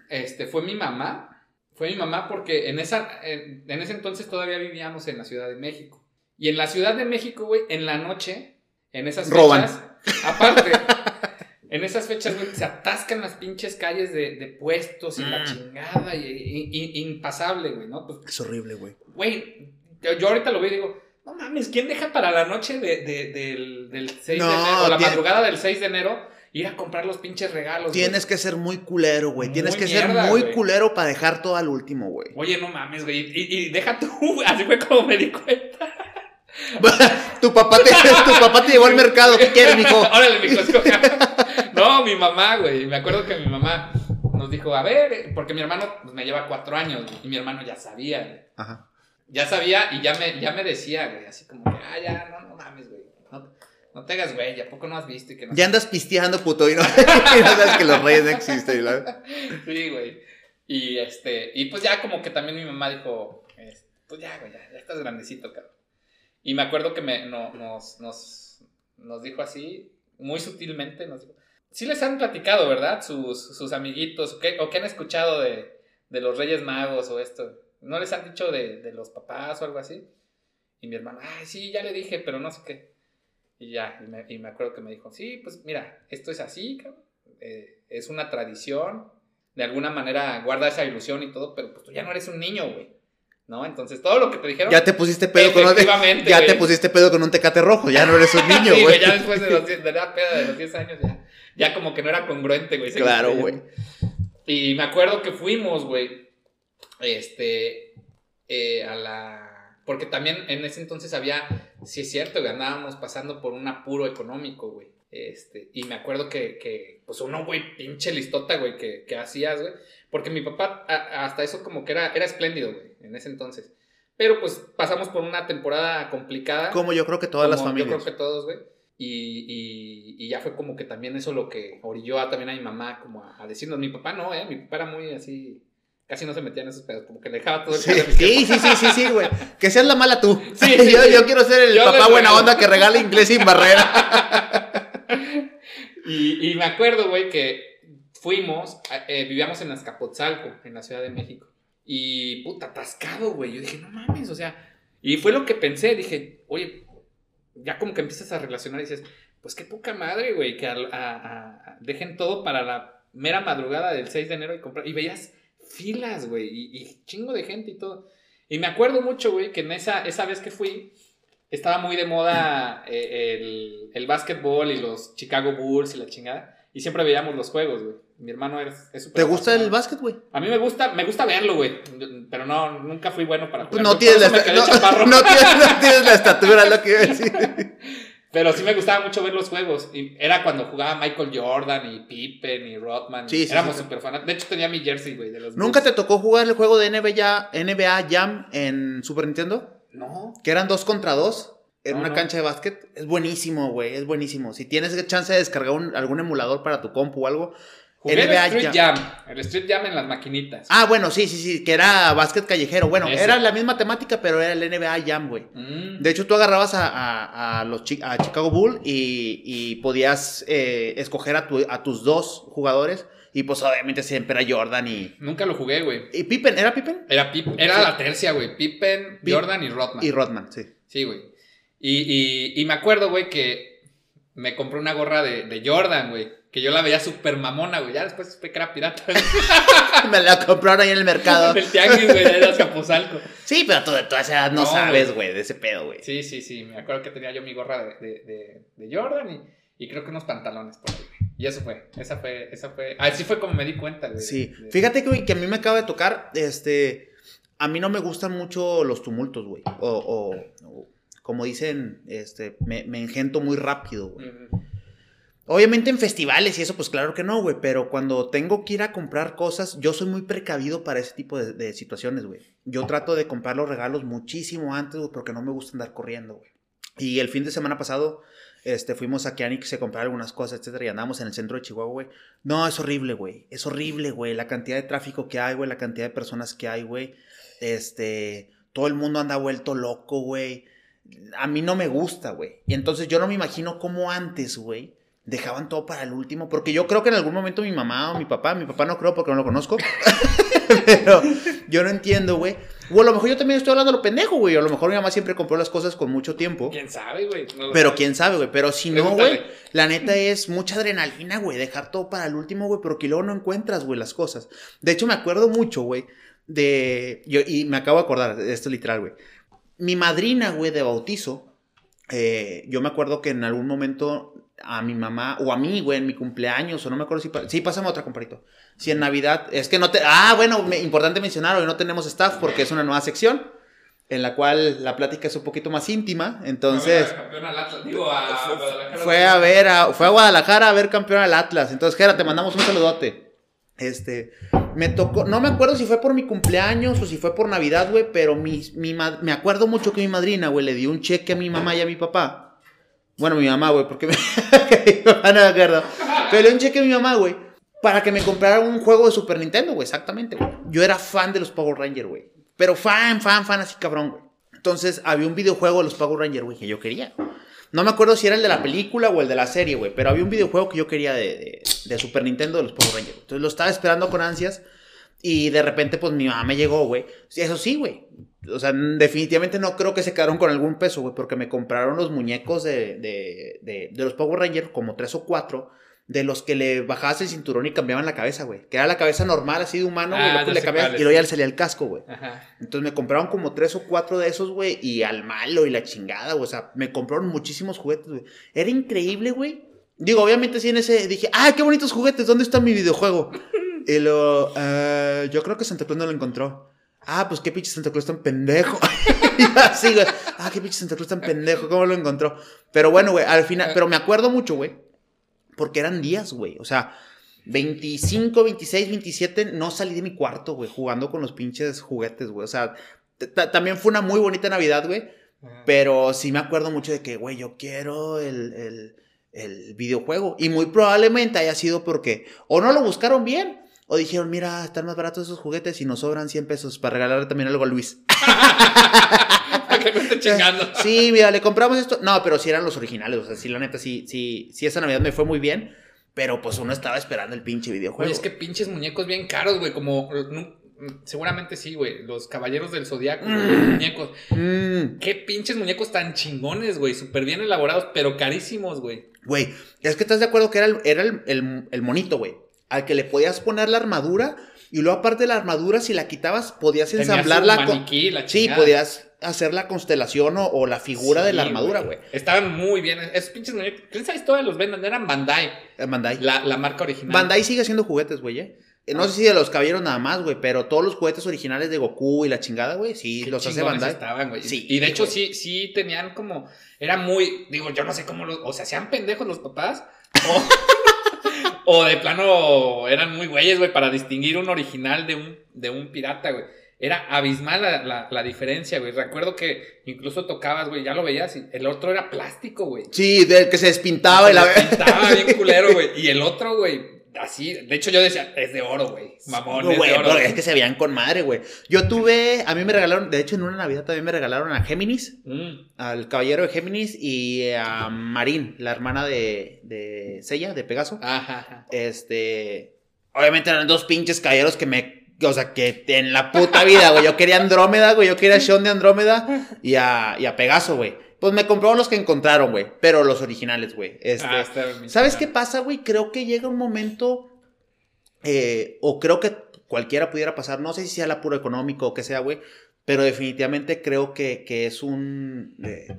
este fue mi mamá. Fue mi mamá porque en, esa, en, en ese entonces todavía vivíamos en la Ciudad de México. Y en la Ciudad de México, güey, en la noche, en esas Roban. fechas, aparte, (laughs) en esas fechas, güey, se atascan las pinches calles de, de puestos y la Mm. chingada y, y- y- impasable, güey, ¿no? Pues Es horrible, güey. Güey, yo, yo ahorita lo veo y digo, no mames, ¿quién deja para la noche de, de- del, del 6 No, de enero, o la tiene- madrugada del 6 de enero, ir a comprar los pinches regalos? Tienes que ser muy culero, güey. Tienes que ser muy güey. culero para dejar todo al último, güey. güey? Oye, no mames, güey, y, y deja tú, (laughs) así fue como me di cuenta. (laughs) tu, papá te, (laughs) tu papá te llevó al mercado. ¿Qué quieres, mijo? (laughs) Órale, mijo. No, mi mamá, güey, me acuerdo que mi mamá nos dijo, a ver, porque mi hermano pues, me lleva cuatro años, y mi hermano ya sabía, güey. Ajá. Ya sabía y ya me, ya me decía, güey, así como que, ah, ya, no, no mames, güey. No, no te hagas, güey, ¿a poco no has visto? Y que no Ya andas pisteando, puto, y no, y no sabes que los reyes no existen. Sí, güey. Y este, y pues ya como que también mi mamá dijo, es- pues ya, güey, ya, ya estás grandecito, cabrón. Y me acuerdo que me, no, nos, nos, nos dijo así, muy sutilmente, nos dijo, sí les han platicado, ¿verdad? Sus, sus amiguitos, qué, o qué han escuchado de, de los Reyes Magos o esto. ¿No les han dicho de, de los papás o algo así? Y mi hermano, ay, sí, ya le dije, pero no sé qué. Y ya, y me, y me acuerdo que me dijo, sí, pues mira, esto es así. Eh, es una tradición. De alguna manera guarda esa ilusión y todo, pero pues tú ya no eres un niño, güey. ¿No? Entonces todo lo que te dijeron. Ya te pusiste pedo con un, ya te güey. pusiste pedo con un tecate rojo. Ya no eres un (laughs) niño, Sí, güey. Ya después de, los, de la peda de los 10 años, ya, ya como que no era congruente, güey. Claro, creyendo. Y me acuerdo que fuimos, güey. Este. eh, a la. Porque también en ese entonces había. Sí, es cierto, güey. Andábamos pasando por un apuro económico, güey. Este. Y me acuerdo que. que pues uno, güey, pinche listota, güey, que, que hacías, güey. Porque mi papá, a- hasta eso como que era, era espléndido, güey, en ese entonces. Pero pues pasamos por una temporada complicada. Como yo creo que todas las familias. Yo creo que todos, güey. Y, y, y ya fue como que también eso lo que orilló a, también a mi mamá como a, a decirnos. Mi papá no, ¿eh? Mi papá era muy así... Casi no se metía en esos pedos, como que le dejaba todo el Sí, sí, sí, sí, sí, sí, güey. Que seas la mala tú. (laughs) Sí, sí, (laughs) yo, sí. yo quiero ser el Yo papá buena onda que regala inglés sin barrera. (laughs) Y, y me acuerdo, güey, que fuimos, eh, vivíamos en Azcapotzalco, en la Ciudad de México. Y puta, atascado, güey. Yo dije, no mames, o sea. Y fue lo que pensé, dije, oye, ya como que empiezas a relacionar y dices, pues qué poca madre, güey, que a- dejen todo para la mera madrugada del 6 de enero y comprar. Y veías filas, güey, y, chingo de gente y todo. Y me acuerdo mucho, güey, que en esa, esa vez que fui, estaba muy de moda eh, el, el básquetbol y los Chicago Bulls y la chingada. Y siempre veíamos los juegos, güey. Mi hermano es, es ¿Te gusta el básquet, güey? A mí me gusta, me gusta verlo, güey. Pero no, nunca fui bueno para jugar. No, tienes la, no, no, tienes, no tienes la estatura, lo que iba a decir. (laughs) Pero sí me gustaba mucho ver los juegos. Y era cuando jugaba Michael Jordan y Pippen y Rodman. Sí, sí, Éramos súper fanáticos. De hecho, tenía mi jersey, güey. De los ¿Nunca te tocó jugar el juego de NBA, NBA Jam en Super Nintendo? No. Que eran dos contra dos en una cancha de básquet. Es buenísimo, güey. Es buenísimo. Si tienes chance de descargar algún emulador para tu compu o algo. Jugué el Street Jam. El Street Jam en las maquinitas. Ah, bueno, sí, sí, sí, que era básquet callejero. Bueno, era la misma temática, pero era el NBA Jam, güey. Mm. De hecho, tú agarrabas a, los a Chicago Bull y, podías eh, escoger a, a tus dos jugadores. Y pues obviamente siempre era Jordan y. Nunca lo jugué, güey. ¿Y Pippen? ¿Era Pippen? Era, era la tercia, güey. Pippen, Jordan y Rodman. Y Rodman, sí. Sí, güey. Y, y, me acuerdo, güey, que me compré una gorra de, de Jordan, güey. Que yo la veía súper mamona, güey. Ya después supe que era pirata. (laughs) me la compraron ahí en el mercado. el tianguis, güey, de Azcapotzalco. Sí, pero tú de toda esa edad no, sabes, güey, de ese pedo, güey. Sí, sí, sí. Me acuerdo que tenía yo mi gorra de, de, de, Jordan y, y, creo que unos pantalones por ahí, güey. Y eso fue. Esa fue, esa fue. Así fue como me di cuenta, güey. Sí. Fíjate, güey, que a mí me acaba de tocar, este... A mí no me gustan mucho los tumultos, güey. o, o como dicen, este, me, me engento muy rápido, güey. Obviamente en festivales y eso, pues claro que no, güey. Pero cuando tengo que ir a comprar cosas, yo soy muy precavido para ese tipo de, situaciones, güey. Yo trato de comprar los regalos muchísimo antes, güey, porque no me gusta andar corriendo, güey. Y el fin de semana pasado, este, fuimos a Kianix a comprar algunas cosas, etcétera, y andamos en el centro de Chihuahua, güey. No, es horrible, güey. Es horrible, güey. La cantidad de tráfico que hay, güey. La cantidad de personas que hay, güey. Este, todo el mundo anda vuelto loco, güey a mí no me gusta, güey. Y entonces yo no me imagino cómo antes, güey, dejaban todo para el último. Porque yo creo que en algún momento mi mamá o mi papá, mi papá no creo porque no lo conozco. (laughs) pero yo no entiendo, güey. O a lo mejor yo también estoy hablando de lo pendejo, güey. A lo mejor mi mamá siempre compró las cosas con mucho tiempo. ¿Quién sabe, güey? pero quién sabe, güey. Pero si no, güey, la neta es mucha adrenalina, güey. Dejar todo para el último, güey. Pero que luego no encuentras, güey, las cosas. De hecho, me acuerdo mucho, güey, de... Yo, y me acabo de acordar, esto es literal, güey mi madrina, güey, de bautizo, eh, yo me acuerdo que en algún momento a mi mamá, o a mí, güey, en mi cumpleaños, o no me acuerdo si... Sí, pásame otra, comparito. Si en Navidad, es que no te... Ah, bueno, importante mencionar, hoy no tenemos staff porque es una nueva sección en la cual la plática es un poquito más íntima, entonces... fue a ver, a, fue a Guadalajara a ver campeón al Atlas, entonces, Jera, te mandamos un saludote. Este, me tocó, no me acuerdo si fue por mi cumpleaños o si fue por Navidad, güey, pero mi, mi, me acuerdo mucho que mi madrina, güey, le dio un cheque a mi mamá y a mi papá. Bueno, mi mamá, güey, porque (laughs) me... no me acuerdo. Pero un cheque a mi mamá, güey, para que me comprara un juego de Super Nintendo, güey, exactamente, güey. Yo era fan de los Power Rangers, güey. Pero fan, fan, fan, así cabrón, güey. Entonces había un videojuego de los Power Rangers, güey, que yo quería. No me acuerdo si era el de la película o el de la serie, güey. Pero había un videojuego que yo quería de, de, Super Nintendo de los Power Rangers. Entonces lo estaba esperando con ansias. Y de repente, pues mi mamá me llegó, güey. Eso sí, güey. O sea, definitivamente no creo que se quedaron con algún peso, güey. Porque me compraron los muñecos de, de, de, de los Power Rangers, como tres o cuatro de los que le bajabas el cinturón y cambiaban la cabeza, güey. Que era la cabeza normal, así de humano, ah, y, le cambiabas, y luego ya le salía el casco, güey. Entonces me compraron como tres o cuatro de esos, güey, y al malo y la chingada, güey. O sea, me compraron muchísimos juguetes, güey. Era increíble, güey. Digo, obviamente sí en ese dije, ah, qué bonitos juguetes, ¿dónde está mi videojuego? Y lo, uh, yo creo que Santa Claus no lo encontró. Ah, pues qué pinche Santa Claus tan pendejo. (laughs) y así, güey. Ah, qué pinche Santa Claus tan pendejo, ¿cómo lo encontró? Pero bueno, güey, al final, pero me acuerdo mucho, güey porque eran días, güey. O sea, 25, 26, 27, no salí de mi cuarto, güey, jugando con los pinches juguetes, güey. O sea, también fue una muy bonita Navidad, güey. Pero sí me acuerdo mucho de que, güey, yo quiero el, el, videojuego. Y muy probablemente haya sido porque o no lo buscaron bien. O dijeron, mira, están más baratos esos juguetes y nos sobran 100 pesos para regalarle también algo a Luis. (laughs) que me esté chingando. Sí, mira, le compramos esto. No, pero sí eran los originales. O sea, sí, la neta, sí, sí, sí, esa Navidad me fue muy bien. Pero pues uno estaba esperando el pinche videojuego. Oye, es que pinches muñecos bien caros, güey. Como. seguramente sí, güey. Los caballeros del zodiaco, mm. muñecos. Mm. Qué pinches muñecos tan chingones, güey. Súper bien elaborados, pero carísimos, güey. Güey, es que estás de acuerdo que era el, era el, el monito, güey. Al que le podías poner la armadura Y luego, aparte de la armadura, si la quitabas, podías ensamblarla. Maniquí, la sí, podías hacer la constelación o, la figura de la armadura, güey. Estaban muy bien. Esos pinches ¿Quién sabe todos los venden? Eran Bandai. Bandai. La, la, marca original. Bandai sigue haciendo juguetes, güey, ¿eh? eh no sé si de los caballeros nada más, güey, pero todos los juguetes originales de Goku y la chingada, güey, sí, los hace Bandai. Estaban, güey. Sí, y de hecho, sí, sí tenían como. Era muy. Digo, yo no sé cómo los. O sea, sean pendejos los papás. O. O de plano eran muy güeyes, güey, para distinguir un original de un, de un pirata, güey. Era abismal la, la, diferencia, güey. Recuerdo que incluso tocabas, güey, ya lo veías, y el otro era plástico, güey. Sí, del que se despintaba se y la despintaba bien culero, (laughs) güey. Y el otro, güey, así, de hecho yo decía, es de oro, güey. Mamón, es de oro. Es que se veían con madre, güey. Yo tuve, a mí me regalaron, de hecho en una Navidad también me regalaron a Géminis, mm. al caballero de Géminis y a Marín, la hermana de, de Sella, de Pegaso. Ajá, Este, obviamente eran dos pinches caballeros que me o sea, que en la puta vida, güey. Yo quería Andrómeda, güey. Yo quería Sean de Andrómeda y a, y a Pegaso, güey. Pues me compraron los que encontraron, güey. Pero los originales, güey. Este, ah, ¿Sabes qué pasa, güey? Creo que llega un momento. Eh, o creo que cualquiera pudiera pasar. No sé si sea el apuro económico o qué sea, güey. Pero definitivamente creo que, es un. Eh,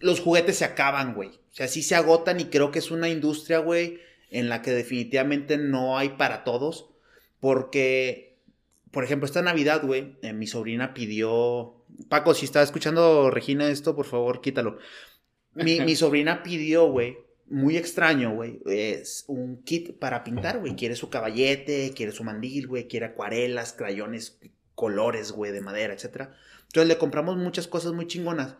los juguetes se acaban, güey. O sea, sí se agotan y creo que es una industria, güey, en la que definitivamente no hay para todos. Porque, por ejemplo, esta Navidad, güey, eh, mi sobrina pidió Paco, si está escuchando Regina esto, por favor, quítalo. Mi, (laughs) sobrina pidió, güey, muy extraño, güey, es un kit para pintar, güey. Quiere su caballete, quiere su mandil, güey, quiere acuarelas, crayones, colores, güey, de madera, etc. Entonces le compramos muchas cosas muy chingonas.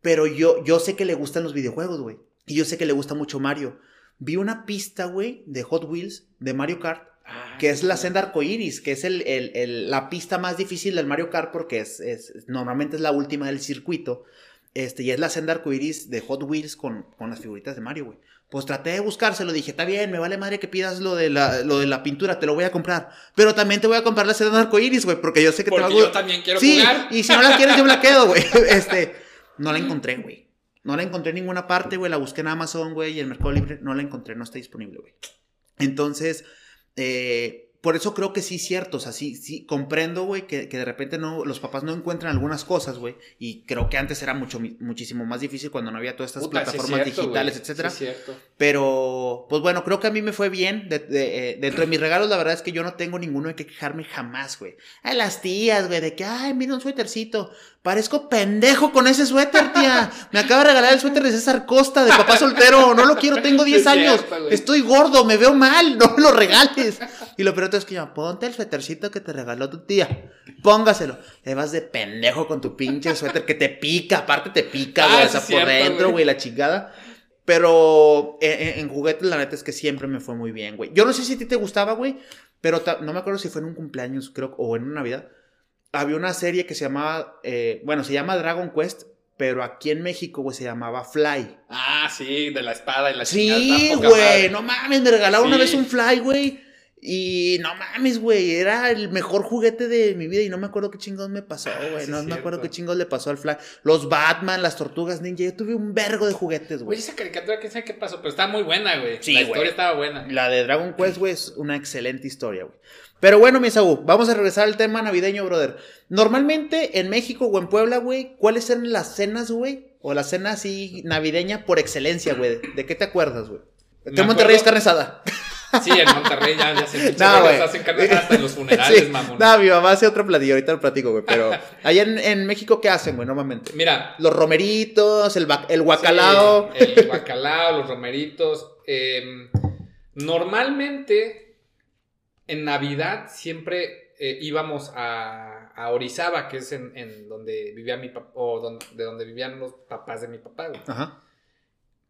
Pero yo, yo sé que le gustan los videojuegos, güey. Y yo sé que le gusta mucho Mario. Vi una pista, güey, de Hot Wheels, de Mario Kart, que es la senda arcoiris, que es el, la pista más difícil del Mario Kart porque es, normalmente es la última del circuito. Este, y es la senda arcoiris de Hot Wheels con, con las figuritas de Mario, güey. Pues traté de buscárselo, dije, está bien, me vale madre que pidas lo de la, lo de la pintura, te lo voy a comprar. Pero también te voy a comprar la senda arcoiris, güey, porque yo sé que te va a yo también quiero sí, y si no la quieres, yo me la quedo, güey. (laughs) Este, no la encontré, güey. No la encontré en ninguna parte, güey. La busqué en Amazon, güey, y en Mercado Libre. No la encontré, no está disponible, güey. Entonces, eh, por eso creo que sí es cierto, o sea, sí, sí, comprendo, güey, que, de repente no, los papás no encuentran algunas cosas, güey, y creo que antes era mucho, muchísimo más difícil cuando no había todas estas plataformas digitales, etcétera. Sí cierto. Pero, pues bueno, creo que a mí me fue bien, de, de, eh, dentro de mis regalos, la verdad es que yo no tengo ninguno de que quejarme jamás, güey. A las tías, güey, de que, ay, mira un suétercito, Parezco pendejo con ese suéter, tía. (laughs) Me acaba de regalar el suéter de César Costa, de papá soltero. No lo quiero, tengo 10 (laughs) años. Estoy gordo, me veo mal, no me lo regales. Y lo peor es que yo, ponte el suétercito que te regaló tu tía. Póngaselo. Te vas de pendejo con tu pinche suéter que te pica, aparte te pica, güey, ah, por dentro, güey, la chingada. Pero en, juguetes, la neta es que siempre me fue muy bien, güey. Yo no sé si a ti te gustaba, güey, pero no me acuerdo si fue en un cumpleaños, creo, o en una Navidad había una serie que se llamaba, eh, bueno, se llama Dragon Quest, pero aquí en México, güey, se llamaba Fly. Ah, sí, de la espada y la Sí, güey, no mames, me regalaron una vez un Fly, güey. Y no mames, güey, era el mejor juguete de mi vida y no me acuerdo qué chingos me pasó, ah, güey. no me acuerdo qué chingos le pasó al Fly. Los Batman, las Tortugas Ninja, yo tuve un vergo de juguetes, güey. Güey, esa caricatura, ¿qué sabe qué pasó? Pero estaba muy buena, güey. Sí, la historia estaba buena. La de Dragon Quest, güey, es una excelente historia, güey. Pero bueno, mi Saúl, vamos a regresar al tema navideño, brother. Normalmente en México o en Puebla, güey, ¿cuáles eran las cenas, güey? O la cena así navideña por excelencia, güey. ¿De qué te acuerdas, güey? en Monterrey es carne asada. Sí, en Monterrey ya, ya se (laughs) no, güey. hacen hasta en los (laughs) funerales, sí. mamón. No, mi mamá hace otro platillo, ahorita lo platico, güey. Pero allá en, en, México, ¿qué hacen, güey, normalmente? Mira. Los romeritos, el, el guacalao. el guacalao, los romeritos. Eh, normalmente en Navidad siempre eh, íbamos a, a, Orizaba, que es en, donde vivía mi papá, o de donde vivían los papás de mi papá, Ajá.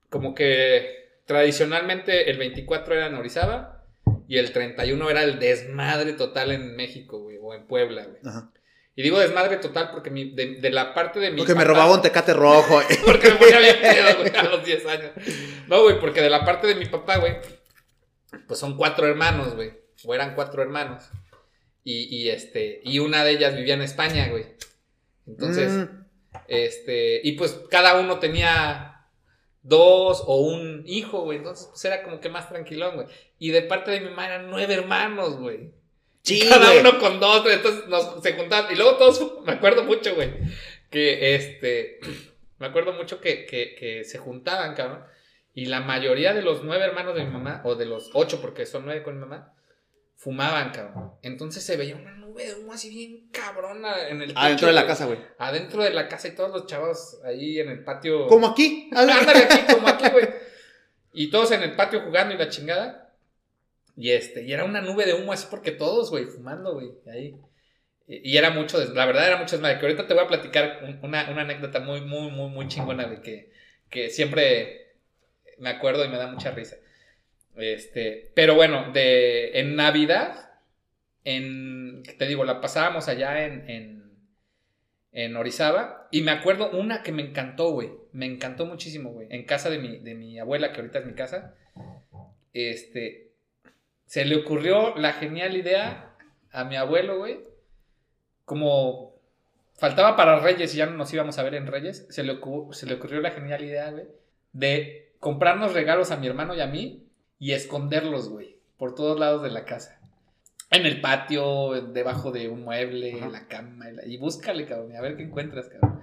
Como que tradicionalmente el 24 era en Orizaba y el 31 era el desmadre total en México, güey, o en Puebla, güey. Ajá. Y digo desmadre total porque de, la parte de mi Porque me robaba un tecate rojo. (laughs) porque me ponía bien pedo, güey, a los 10 años. No, güey, porque de la parte de mi papá, güey, pues son cuatro hermanos, güey o eran cuatro hermanos. Y, este, y una de ellas vivía en España, güey. Entonces, mm. este, y pues cada uno tenía dos o un hijo, güey. Entonces, pues era como que más tranquilón, güey. Y de parte de mi mamá eran nueve hermanos, güey. Sí, cada uno con dos, entonces nos se juntaban. Y luego todos, (laughs) me acuerdo mucho, güey, que este, (clears throat) me acuerdo mucho que, que, que se juntaban, cabrón. Y la mayoría de los nueve hermanos de mi mamá, o de los ocho, porque son nueve con mi mamá, fumaban, cabrón. Entonces se veía una nube de humo así bien cabrona en el Adentro de la casa, güey. Adentro de la casa y todos los chavos ahí en el patio. Como aquí. Ándale aquí, como aquí, güey. Y todos en el patio jugando y la chingada. Y este, y era una nube de humo así porque todos, güey, fumando, güey, ahí. Y, era mucho, la verdad era mucho desmadre. Que ahorita te voy a platicar una, una anécdota muy, muy, muy, muy chingona, güey, que, que siempre me acuerdo y me da mucha risa. Este, pero bueno, de, en Navidad, en, te digo, la pasábamos allá en, en, en Orizaba. Y me acuerdo una que me encantó, güey. Me encantó muchísimo, güey. En casa de mi, de mi abuela, que ahorita es mi casa. Este, se le ocurrió la genial idea a mi abuelo, güey. Como faltaba para Reyes y ya no nos íbamos a ver en Reyes, se le, se le ocurrió la genial idea, güey, de comprarnos regalos a mi hermano y a mí y esconderlos, güey, por todos lados de la casa. En el patio, debajo de un mueble, en la cama, y búscale, cabrón, a ver qué encuentras, cabrón.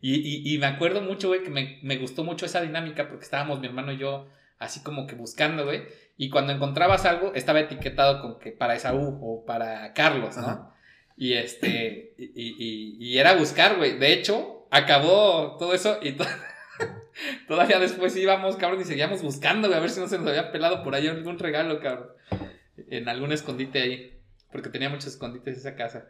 Y, y, me acuerdo mucho, güey, que me, me, gustó mucho esa dinámica porque estábamos mi hermano y yo así como que buscando, güey. Y cuando encontrabas algo, estaba etiquetado con que para Esaú o para Carlos, ¿no? Y este, y, y, era buscar, güey. De hecho, acabó todo eso y todo. (laughs) Todavía después íbamos, cabrón, y seguíamos buscando, a ver si no se nos había pelado por ahí algún regalo, cabrón. En algún escondite ahí. Porque tenía muchos escondites esa casa.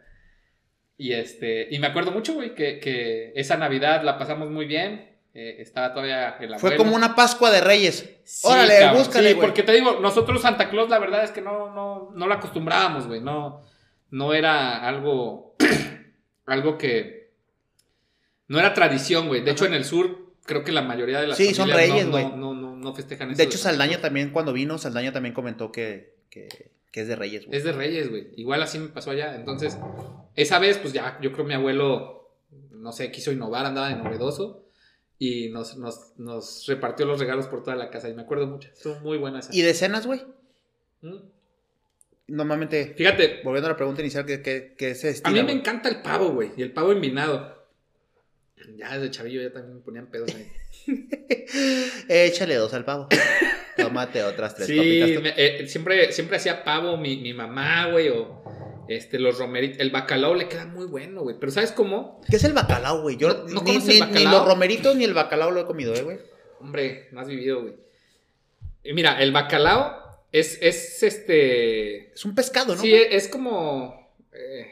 Y este, y me acuerdo mucho, güey, que, esa Navidad la pasamos muy bien. Eh, estaba todavía el Fue como una Pascua de Reyes. Órale, búscale, güey. porque te digo, nosotros Santa Claus, la verdad es que no, no, no la acostumbrábamos, güey. No, no era algo, (clears throat) algo que, no era tradición, güey. De hecho, en el sur creo que la mayoría de las sí, son reyes, güey. No, no, no, festejan eso. De hecho, Saldaña también, cuando vino, Saldaña también comentó que, que, es de reyes, güey. Es de reyes, güey. Igual así me pasó allá. Entonces, esa vez, pues ya, yo creo que mi abuelo, no sé, quiso innovar, andaba de novedoso. Y nos, nos, nos repartió los regalos por toda la casa. Y me acuerdo mucho. Estuvo muy buena esa. ¿Y de cenas, güey? ¿Mm? Normalmente. Fíjate. Volviendo a la pregunta inicial, ¿qué, qué, qué es estilo, A mí me encanta el pavo, güey. Y el pavo envinado. Ya desde chavillo ya también me ponían pedos ahí. (laughs) Échale dos al pavo. (laughs) Tómate otras tres sí, eh, siempre, siempre hacía pavo mi, mi mamá, güey, o este, los romeritos. El bacalao le queda muy bueno, güey. Pero ¿sabes cómo? ¿Qué es el bacalao, güey? Yo no, ni, ni, los romeritos ni el bacalao lo he comido, eh, güey. Hombre, más vivido, güey. mira, el bacalao es, es este. Es un pescado, ¿no? Sí, es, como. Eh,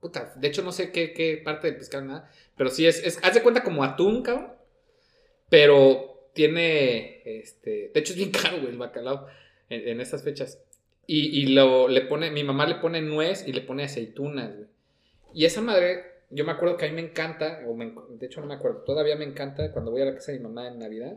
puta, de hecho no sé qué, qué parte del pescado, nada. Pero sí es, es, haz de cuenta como atún, cabrón. Pero tiene, este, de hecho es bien (laughs) caro, güey, el bacalao en, en estas fechas. Y, y, lo, le pone, mi mamá le pone nuez y le pone aceitunas, güey. Y esa madre, yo me acuerdo que a mí me encanta, o de hecho no me acuerdo, todavía me encanta cuando voy a la casa de mi mamá en Navidad.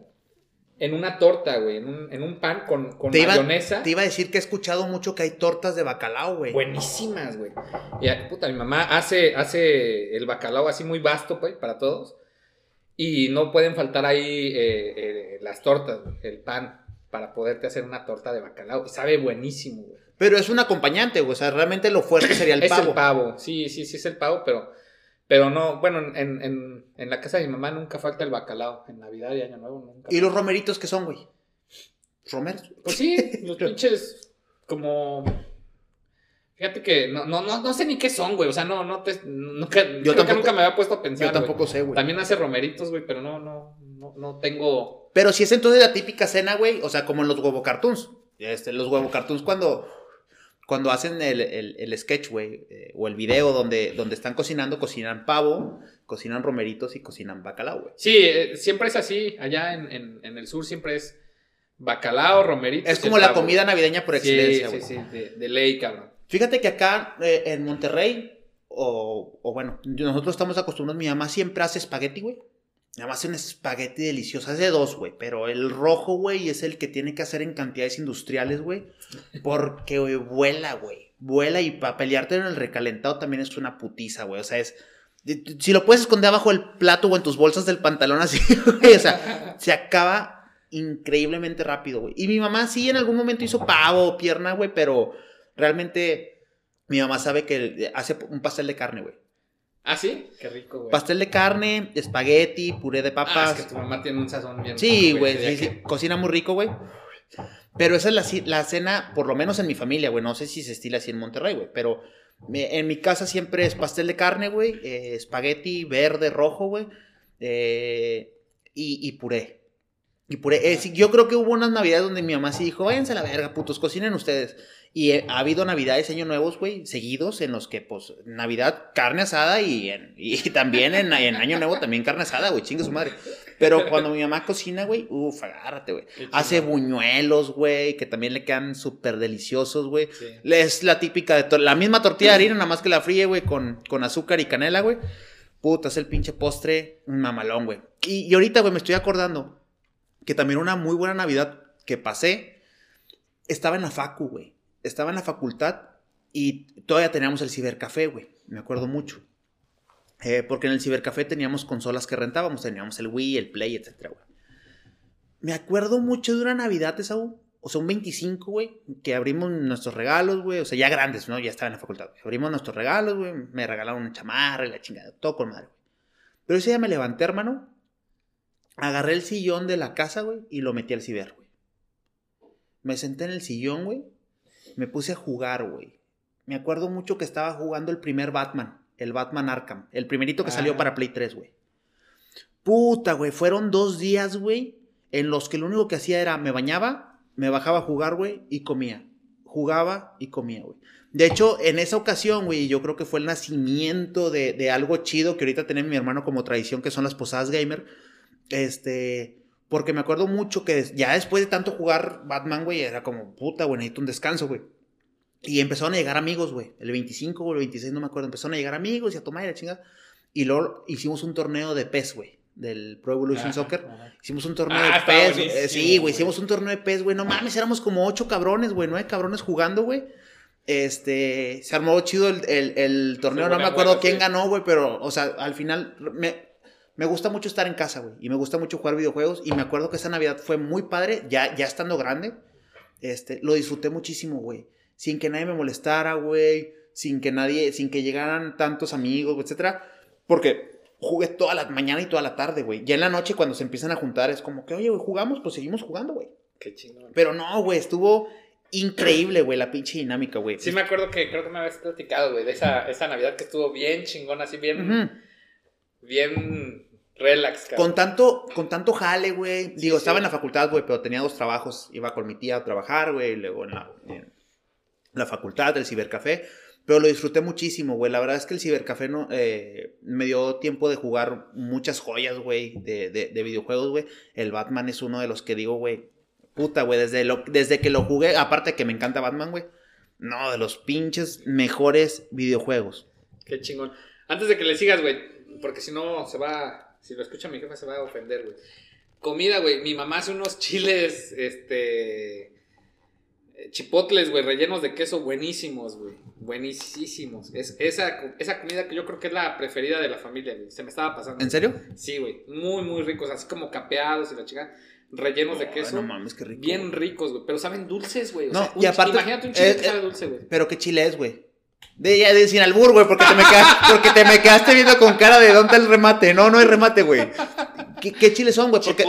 En una torta, güey, en un, en un pan con, con te mayonesa. te iba a decir que he escuchado mucho que hay tortas de bacalao, güey. Buenísimas, güey. Y puta, mi mamá hace, hace el bacalao así muy vasto, güey, para todos. Y no pueden faltar ahí eh, eh, las tortas, el pan, para poderte hacer una torta de bacalao. Y sabe buenísimo, güey. Pero es un acompañante, güey. O sea, realmente lo fuerte sería el pavo. Es el pavo, sí, sí, sí es el pavo, pero pero no, bueno, en, en, en, la casa de mi mamá nunca falta el bacalao. En Navidad y Año Nuevo nunca. ¿Y los romeritos qué son, güey? ¿Romeros? Pues sí, los (laughs) pinches como... Fíjate que no, no, no, no sé ni qué son, güey. O sea, no, no te. Nunca, yo tampoco, nunca me había puesto a pensar. Yo tampoco sé, güey. También hace romeritos, güey, pero no, no, no, no tengo. Pero si es entonces la típica cena, güey. O sea, como en los huevo cartoons. Este, los huevo cartoons cuando cuando hacen el, el, sketch, güey, eh, o el video donde, donde están cocinando, cocinan pavo, cocinan romeritos y cocinan bacalao, güey. Sí, eh, siempre es así. Allá en, el sur siempre es bacalao, romeritos. Es como la comida navideña por excelencia, güey. Sí, sí, sí, de, ley, cabrón. Fíjate que acá eh, en Monterrey, o, o, bueno, nosotros estamos acostumbrados, mi mamá siempre hace espagueti, güey. Nada más un espagueti delicioso. De dos, güey. Pero el rojo, güey, es el que tiene que hacer en cantidades industriales, güey. Porque, güey, vuela, güey. Vuela y para pelearte en el recalentado también es una putiza, güey. O sea, es. Si lo puedes esconder abajo del plato o en tus bolsas del pantalón así, (laughs) güey. O sea, se acaba increíblemente rápido, güey. Y mi mamá sí en algún momento hizo pavo o pierna, güey, pero realmente mi mamá sabe que hace un pastel de carne, güey. ¿Ah, sí? Qué rico, güey. Pastel de carne, espagueti, puré de papas. Ah, es que tu mamá tiene un sazón bien Sí, güey, sí, sí. Cocina muy rico, güey. Pero esa es la, la, cena, por lo menos en mi familia, güey. No sé si se estila así en Monterrey, güey. Pero en mi casa siempre es pastel de carne, güey. Eh, espagueti verde, rojo, güey. Eh, y, y, puré. Y puré. Eh, yo creo que hubo unas navidades donde mi mamá sí dijo, váyanse a la verga, putos, cocinen ustedes. Y ha habido navidades, año nuevos, güey, seguidos en los que, pues, Navidad, carne asada y, y (laughs) también en, en, Año Nuevo también carne asada, güey, chinga su madre. Pero cuando mi mamá cocina, güey, uff, agárrate, güey. Hace buñuelos, güey, que también le quedan súper deliciosos, güey. Es la típica de la misma tortilla de harina, nada más que la fríe, güey, con, con azúcar y canela, güey. Puta, es el pinche postre mamalón, güey. Y, y ahorita, güey, me estoy acordando que también una muy buena Navidad que pasé estaba en la facu, güey. Estaba en la facultad y todavía teníamos el cibercafé, güey. Me acuerdo mucho. Eh, porque en el cibercafé teníamos consolas que rentábamos, teníamos el Wii, el Play, etc. Me acuerdo mucho de una Navidad, esa, o sea, un 25, güey, que abrimos nuestros regalos, güey, o sea, ya grandes, ¿no? Ya estaba en la facultad. Abrimos nuestros regalos, güey, me regalaron una chamarra y la chingada, todo con madre, güey. Pero ese día me levanté, hermano, agarré el sillón de la casa, güey, y lo metí al ciber, güey. Me senté en el sillón, güey, me puse a jugar, güey. Me acuerdo mucho que estaba jugando el primer Batman el Batman Arkham. El primerito que salió para Play 3, güey. Puta, güey. Fueron dos días, güey, en los que lo único que hacía era me bañaba, me bajaba a jugar, güey, y comía. Jugaba y comía, güey. De hecho, en esa ocasión, güey, yo creo que fue el nacimiento de, algo chido que ahorita tiene mi hermano como tradición, que son las posadas gamer. Este, porque me acuerdo mucho que ya después de tanto jugar Batman, güey, era como, puta, güey, necesito un descanso, güey. Y empezaron a llegar amigos, güey. El 25 o el 26, no me acuerdo. Empezaron a llegar amigos y a tomar y la chingada. Y luego hicimos un torneo de PES, güey. Del Pro Evolution Soccer. Hicimos un torneo ah, de PES. Eh, sí, güey. Hicimos un torneo de PES, güey. No mames, éramos como ocho cabrones, güey. Nueve cabrones jugando, güey. Este. Se armó chido el, el, torneo. no me acuerdo quién ganó, güey. Pero, o sea, al final. Me, me gusta mucho estar en casa, güey. Y me gusta mucho jugar videojuegos. Y me acuerdo que esa Navidad fue muy padre. Ya, ya estando grande. Este. Lo disfruté muchísimo, güey sin que nadie me molestara, güey, sin que nadie, sin que llegaran tantos amigos, etcétera, porque jugué toda la mañana y toda la tarde, güey. Ya en la noche cuando se empiezan a juntar es como que, oye, güey, jugamos, pues seguimos jugando, güey. Qué chingón. Pero no, güey, estuvo increíble, güey, la pinche dinámica, güey. Sí me acuerdo que creo que me habías platicado, güey, de esa, esa Navidad que estuvo bien chingona, así bien, bien relax, cabrón. Con tanto, con tanto jale, güey. Digo, estaba en la facultad, güey, pero tenía dos trabajos. Iba con mi tía a trabajar, güey, luego en la, la facultad, el cibercafé, pero lo disfruté muchísimo, güey. La verdad es que el cibercafé no, eh, me dio tiempo de jugar muchas joyas, güey, de, de, videojuegos, güey. El Batman es uno de los que digo, güey, puta, güey, desde, desde que lo jugué, aparte que me encanta Batman, güey. No, de los pinches mejores videojuegos. Qué chingón. Antes de que le sigas, güey, porque si no se va, si lo escucha mi jefa se va a ofender, güey. Comida, güey. Mi mamá hace unos chiles, este chipotles, güey, rellenos de queso buenísimos, güey. Buenísimos. Es, esa, esa comida que yo creo que es la preferida de la familia, güey. Se me estaba pasando. ¿En serio? Sí, güey. Muy, muy ricos. Así como capeados y la chica. Rellenos de queso. No mames, qué rico. Bien ricos, güey. Pero saben dulces, güey. no, y aparte. Imagínate un chile que eh, sabe dulce, güey. Pero qué chile es, güey. De, ya de sin albur, güey, porque te, me quedaste, (laughs) porque te me quedaste viendo con cara de dónde el remate. No, no hay remate, güey. ¿Qué, chiles son, güey? Porque,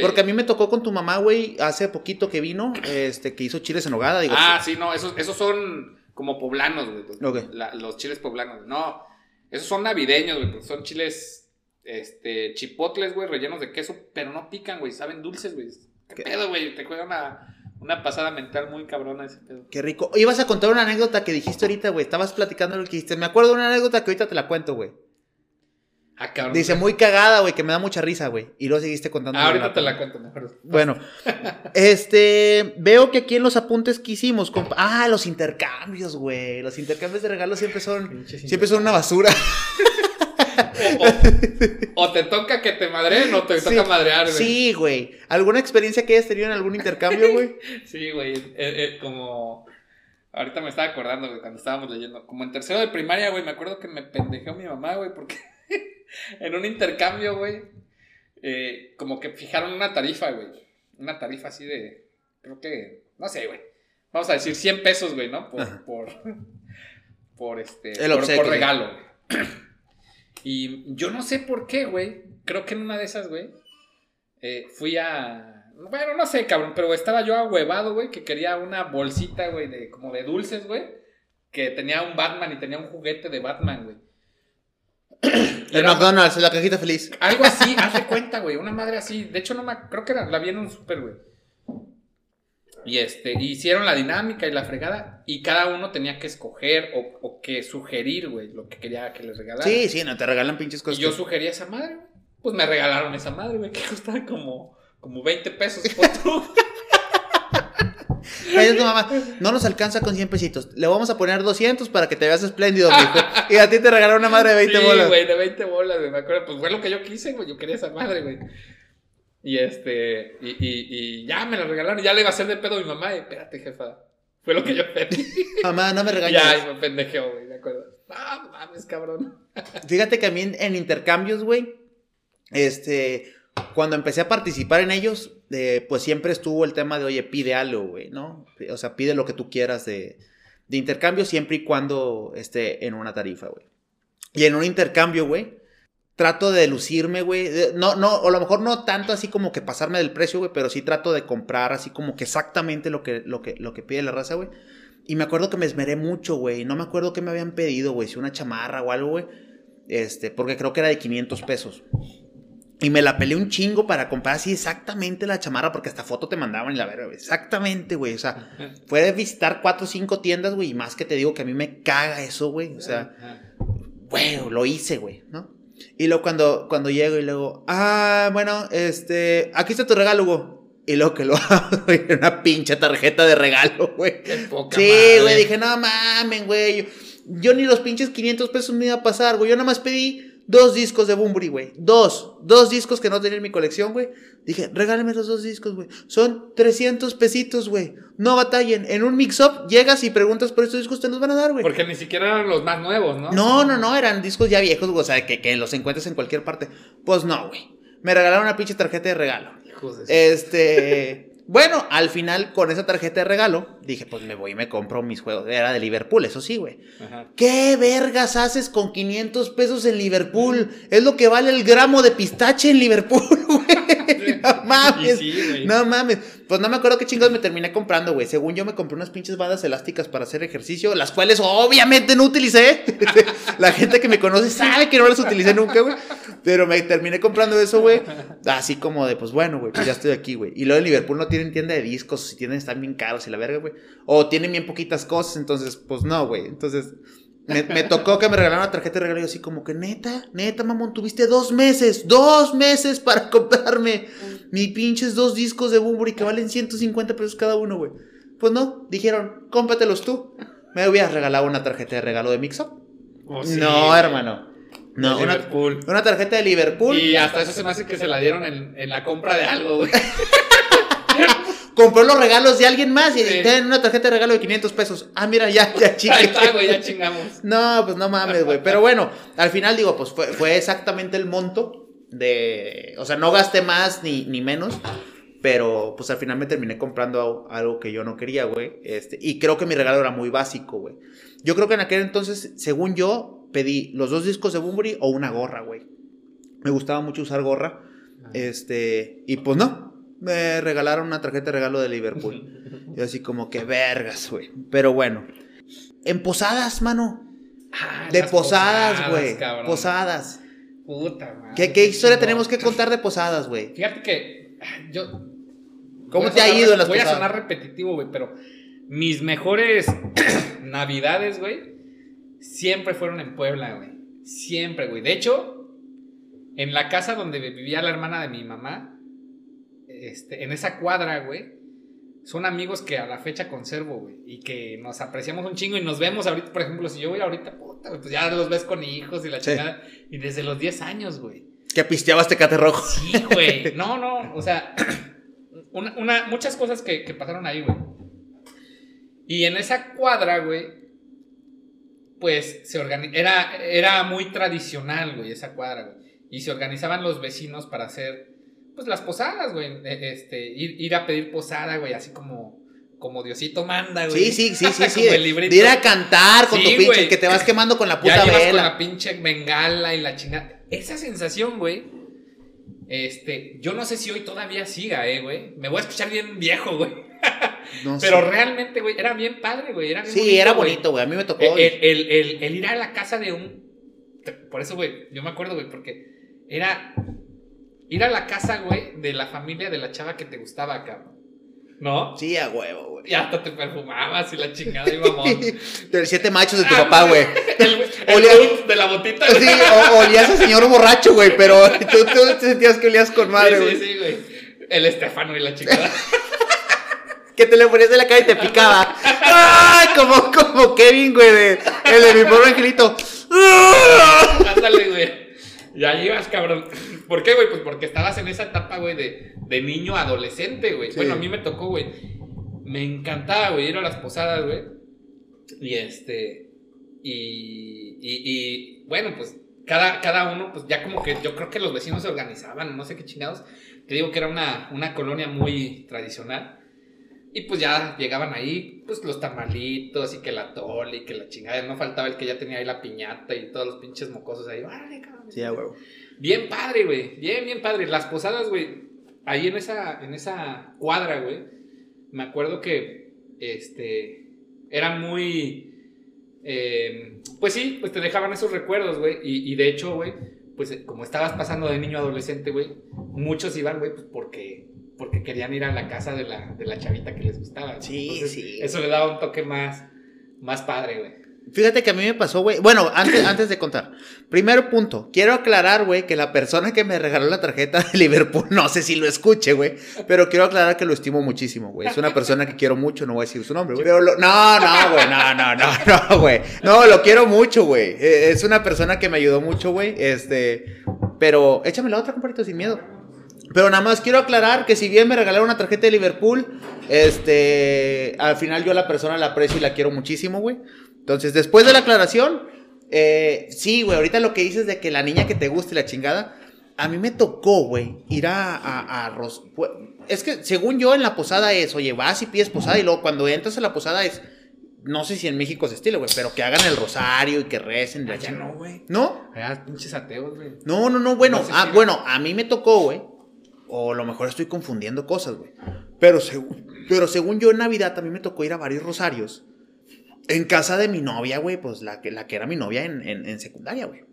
porque a mí me tocó con tu mamá, güey, hace poquito que vino, este, que hizo chiles en hogada. Digo, ah, sí, no, esos, esos son como poblanos, güey. los chiles poblanos. No, esos son navideños, güey, son chiles, este, chipotles, güey, rellenos de queso, pero no pican, güey, saben dulces, güey. ¿Qué, pedo, güey? Te juega una, una pasada mental muy cabrona ese pedo. Qué rico. Ibas a contar una anécdota que dijiste ahorita, güey. Estabas platicando lo que dijiste. Me acuerdo de una anécdota que ahorita te la cuento, güey. Ah, Dice, muy cagada, güey, que me da mucha risa, güey. Y luego seguiste contando. Ah, ahorita te la cuento mejor. Bueno, (laughs) este, veo que aquí en los apuntes que hicimos, ah, los intercambios, güey. Los intercambios de regalos siempre son, siempre son una basura. (laughs) O, te toca que te madreen o te toca madrear, güey. Sí, güey. ¿Alguna experiencia que hayas tenido en algún intercambio, güey? (laughs) sí, güey. Eh, eh, como... Ahorita me estaba acordando, güey, cuando estábamos leyendo. Como en tercero de primaria, güey, me acuerdo que me pendejeó mi mamá, güey, porque (laughs) en un intercambio, güey, eh, como que fijaron una tarifa, güey. una tarifa así de, creo que, no sé, güey. Vamos a decir 100 pesos, güey, ¿no? Por, por, por, este, por, por, regalo, güey. Y yo no sé por qué, güey. Creo que en una de esas, güey, eh, fui a... Bueno, no sé, cabrón, pero estaba yo ahuevado, güey, que quería una bolsita, güey, de, como de dulces, güey, que tenía un Batman y tenía un juguete de Batman, güey. (clears throat) El McDonald's, la cajita feliz. Algo así, haz de cuenta, güey. Una madre así. De hecho, no me. Creo que la vi en un super, güey. Y este, hicieron la dinámica y la fregada. Y cada uno tenía que escoger o, que sugerir, güey, lo que quería que les regalara. Sí, sí, no te regalan pinches cosas. Y yo sugería esa madre, güey. Pues me regalaron esa madre, güey, que costaba como, como 20 pesos. (laughs) mamá, no nos alcanza con 100 pesitos. Le vamos a poner 200 para que te veas espléndido, Y a ti te regalaron una madre de 20 sí, bolas. güey, de 20 bolas, güey. Me acuerdo, pues fue lo que yo quise, güey. Yo quería esa madre, güey. Y este, y, y, ya me la regalaron. Ya le iba a hacer de pedo a mi mamá. Y, espérate, jefa. Fue lo que yo pedí. (laughs) Mamá, no me regañes. Ya, me pendejeó, güey, de acuerdo. Ah, mames, cabrón. (laughs) Fíjate que a mí en intercambios, güey, este, cuando empecé a participar en ellos, pues siempre estuvo el tema de, oye, pide algo, güey, ¿no? O sea, pide lo que tú quieras de, de intercambio siempre y cuando esté en una tarifa, güey. Y en un intercambio, güey, trato de lucirme, güey. No, no, o a lo mejor no tanto así como que pasarme del precio, güey, pero sí trato de comprar así como que exactamente lo que, lo que, lo que pide la raza, güey. Y me acuerdo que me esmeré mucho, güey. No me acuerdo qué me habían pedido, güey, si una chamarra o algo, güey. Este, porque creo que era de 500 pesos. Y me la peleé un chingo para comprar así exactamente la chamarra, porque hasta foto te mandaban y la verdad, Exactamente, güey. O sea, fue de visitar cuatro o cinco tiendas, güey. Y más que te digo que a mí me caga eso, güey. O sea, güey, lo hice, güey, ¿no? Y luego cuando, cuando llego y luego, ah, bueno, este, aquí está tu regalo, güey. Y luego que lo (laughs) hago, una pinche tarjeta de regalo, güey. Sí, güey, dije, no mamen, güey. Yo, yo, ni los pinches 500 pesos me iba a pasar, güey. Yo nada más pedí Dos discos de Bumburi, güey. Dos. Dos discos que no tenía en mi colección, güey. Dije, regálame los dos discos, güey. Son 300 pesitos, güey. No batallen. En un mix-up llegas y preguntas por estos discos, te los van a dar, güey. Porque ni siquiera eran los más nuevos, ¿no? No, no, no. Eran discos ya viejos, güey. O sea, que, que los encuentres en cualquier parte. Pues no, güey. Me regalaron una pinche tarjeta de regalo. Este. Bueno, al final, con esa tarjeta de regalo, dije, pues me voy y me compro mis juegos. Era de Liverpool, eso sí, güey. ¿Qué vergas haces con 500 pesos en Liverpool? Es lo que vale el gramo de pistache en Liverpool, (laughs) güey. (laughs) no mames. no mames. Pues no me acuerdo qué chingados me terminé comprando, güey. Según yo me compré unas pinches bandas elásticas para hacer ejercicio, las cuales obviamente no utilicé. (laughs) La gente que me conoce sabe que no las utilicé nunca, güey. Pero me terminé comprando eso, güey. Así como de, pues bueno, güey, pues ya estoy aquí, güey. Y luego en Liverpool no tienen tienda de discos, si tienen están bien caros y la verga, güey. O tienen bien poquitas cosas, entonces, pues no, güey. Entonces, me, tocó que me regalaran una tarjeta de regalo y así como que, neta, neta, mamón, tuviste dos meses, dos meses para (laughs) comprarme mis pinches dos discos de Bumburi que valen 150 pesos cada uno, güey. Pues no, dijeron, cómpratelos tú. Me hubieras regalado una tarjeta de regalo de Mixup. Oh, no, hermano. No, una, una, tarjeta de Liverpool. Y hasta eso se me hace que se la dieron en, en la compra de algo, güey. (laughs) compró los regalos de alguien más y tienen una tarjeta de regalo de 500 pesos. Ah, mira, ya, ya (laughs) chingamos. güey, ya chingamos. No, pues no mames, güey. Pero bueno, al final digo, pues fue, fue, exactamente el monto de. O sea, no gasté más ni, ni menos. Pero pues al final me terminé comprando algo que yo no quería, güey. Este, y creo que mi regalo era muy básico, güey. Yo creo que en aquel entonces, según yo, pedí los dos discos de Bumburi o una gorra, güey. Me gustaba mucho usar gorra. Este, y pues no, me regalaron una tarjeta de regalo de Liverpool. (laughs) Y así como que vergas, güey. Pero bueno. En posadas, mano. Ah, de posadas, güey. Posadas. Puta, madre. ¿Qué, historia tenemos que contar de posadas, güey? Fíjate que yo... ¿Cómo te ha ido en las posadas? Voy a sonar repetitivo, güey, pero mis mejores (coughs) navidades, güey, siempre fueron en Puebla, güey. Siempre, güey. De hecho, en la casa donde vivía la hermana de mi mamá, este, en esa cuadra, güey, son amigos que a la fecha conservo, güey, y que nos apreciamos un chingo y nos vemos ahorita, por ejemplo, si yo voy ahorita, puta, pues ya los ves con hijos y la chingada, y desde los 10 años, güey. Que pisteabas cate rojo. Sí, güey, no, no, o sea, (clears throat) una, muchas cosas que, pasaron ahí, güey. Y en esa cuadra, güey, pues se era, era muy tradicional, güey, esa cuadra, güey. Y se organizaban los vecinos para hacer pues las posadas, güey. E, este, ir, ir a pedir posada, güey, así como como Diosito manda, güey. Sí, sí, sí, (laughs) sí, sí. de ir a cantar con tu pinche, que te vas quemando con la puta ya vela. con la pinche bengala y la chingada. Esa sensación, güey. Este, yo no sé si hoy todavía siga, eh, güey. Me voy a escuchar bien viejo, güey. No (laughs) Pero realmente, güey, era bien padre, güey. Era sí, era bonito, güey. A mí me tocó. El, el, el, ir a la casa de un. Por eso, güey, yo me acuerdo, güey, porque era ir a la casa, güey, de la familia de la chava que te gustaba, cabrón. ¿No? Sí, a huevo, güey. Y hasta te perfumabas y la chingada iba amor. de siete machos de tu ah, papá, güey. (laughs) El, el de la botita. Sí, o, olías a señor borracho, güey, pero (laughs) tú, te sentías que olías con madre, güey. Sí, sí, güey. El Estefano y la chingada. (laughs) que te le ponías de la cara y te picaba. ¡Ay! Como, como Kevin, güey, de, el de mi pobre angelito. Ándale, güey. Y ahí ibas, cabrón. (laughs) ¿Por qué, güey? Pues porque estabas en esa etapa, güey, de, de niño adolescente, güey. Bueno, a mí me tocó, güey. Me encantaba, güey, ir a las posadas, güey. Y este. Y, y, bueno, pues cada, cada uno, pues ya como que yo creo que los vecinos se organizaban, no sé qué chingados. Te digo que era una, una colonia muy tradicional. Y pues ya llegaban ahí, pues los tamalitos y que la tole y que la chingada. No faltaba el que ya tenía ahí la piñata y todos los pinches mocosos ahí. Sí, a huevo. Bien padre, güey. Bien, bien padre. Las posadas, güey. Ahí en esa, en esa cuadra, güey. Me acuerdo que, este, eran muy... Em, pues sí, pues te dejaban esos recuerdos, güey. Y, y de hecho, güey, pues como estabas pasando de niño a adolescente, güey, muchos iban, güey, pues porque porque querían ir a la casa de la, de la chavita que les gustaba. Sí, sí. Eso le daba un toque más, más padre, güey. Fíjate que a mí me pasó, güey. Bueno, antes, antes de contar. Primer punto. Quiero aclarar, güey, que la persona que me regaló la tarjeta de Liverpool, (laughs) no sé si lo escuche, güey. Pero quiero aclarar que lo estimo muchísimo, güey. Es una persona que quiero mucho, no voy a decir su nombre, güey. Pero no, no, güey, no, no, no, no, güey. No, lo quiero mucho, güey. E, es una persona que me ayudó mucho, güey. Este. Pero échame la otra, compadrito, sin miedo. Pero nada más quiero aclarar que si bien me regalaron una tarjeta de Liverpool, este, al final yo a la persona la aprecio y la quiero muchísimo, güey. Entonces, después de la aclaración, eh, sí, güey, ahorita lo que dices de que la niña que te guste la chingada, a mí me tocó, güey, ir a, a, a Es que según yo en la posada es, oye, vas y pides posada y luego cuando entras a la posada es, no sé si en México se estilo, güey, pero que hagan el rosario y que recen. Ya no, güey. ¿No? Allá pinches ateos, güey. No, no, no, bueno, ah, bueno, a mí me tocó, güey, o a lo mejor estoy confundiendo cosas, güey. Pero, pero según yo en Navidad también me tocó ir a varios rosarios. En casa de mi novia, güey, pues la que, la que era mi novia en, en, secundaria, güey.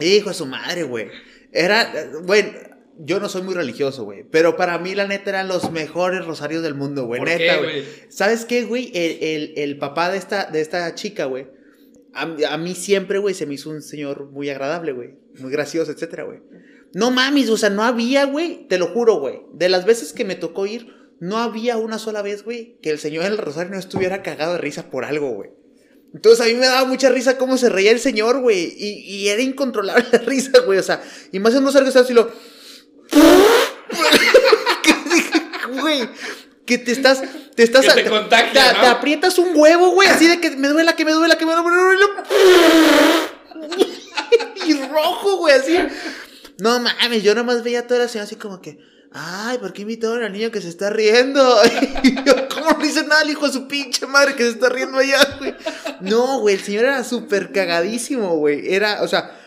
Hijo de su madre, güey. Era, bueno, yo no soy muy religioso, güey. Pero para mí, la neta, eran los mejores rosarios del mundo, güey. Neta, güey. ¿Sabes qué, güey? El, el, el, papá de esta, de esta chica, güey. A, a, mí siempre, güey, se me hizo un señor muy agradable, güey. Muy gracioso, etcétera, güey. No mames, o sea, no había, güey, te lo juro, güey. De las veces que me tocó ir, no había una sola vez, güey, que el señor del Rosario no estuviera cagado de risa por algo, güey. Entonces a mí me daba mucha risa cómo se reía el señor, güey. Y, era incontrolable la risa, güey. O sea, y más en un rosario que así lo. (laughs) güey. Que te estás. Te estás. Que te, contagia, te, aprietas un huevo, güey. Así de que me duela, que me duela, que me duela. y rojo, güey. Así. No mames, yo nomás veía toda la señora así como que, ay, ¿por qué invitaron al niño que se está riendo? (laughs) Y ¿cómo no dice nada el hijo de su pinche madre que se está riendo allá, güey? No, güey, el señor era súper cagadísimo, güey. Era, o sea,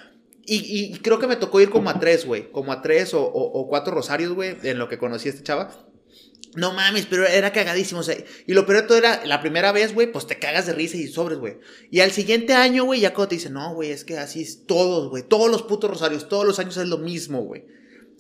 y, creo que me tocó ir como a tres, güey, como a tres o, o cuatro rosarios, güey, en lo que conocí a esta chava. No mames, pero era cagadísimo. O sea, y lo peor de todo era, la primera vez, güey, pues te cagas de risa y sobres, güey. Y al siguiente año, güey, ya cuando te dicen, no, güey, es que así es todos, güey. Todos los putos rosarios, todos los años es lo mismo, güey.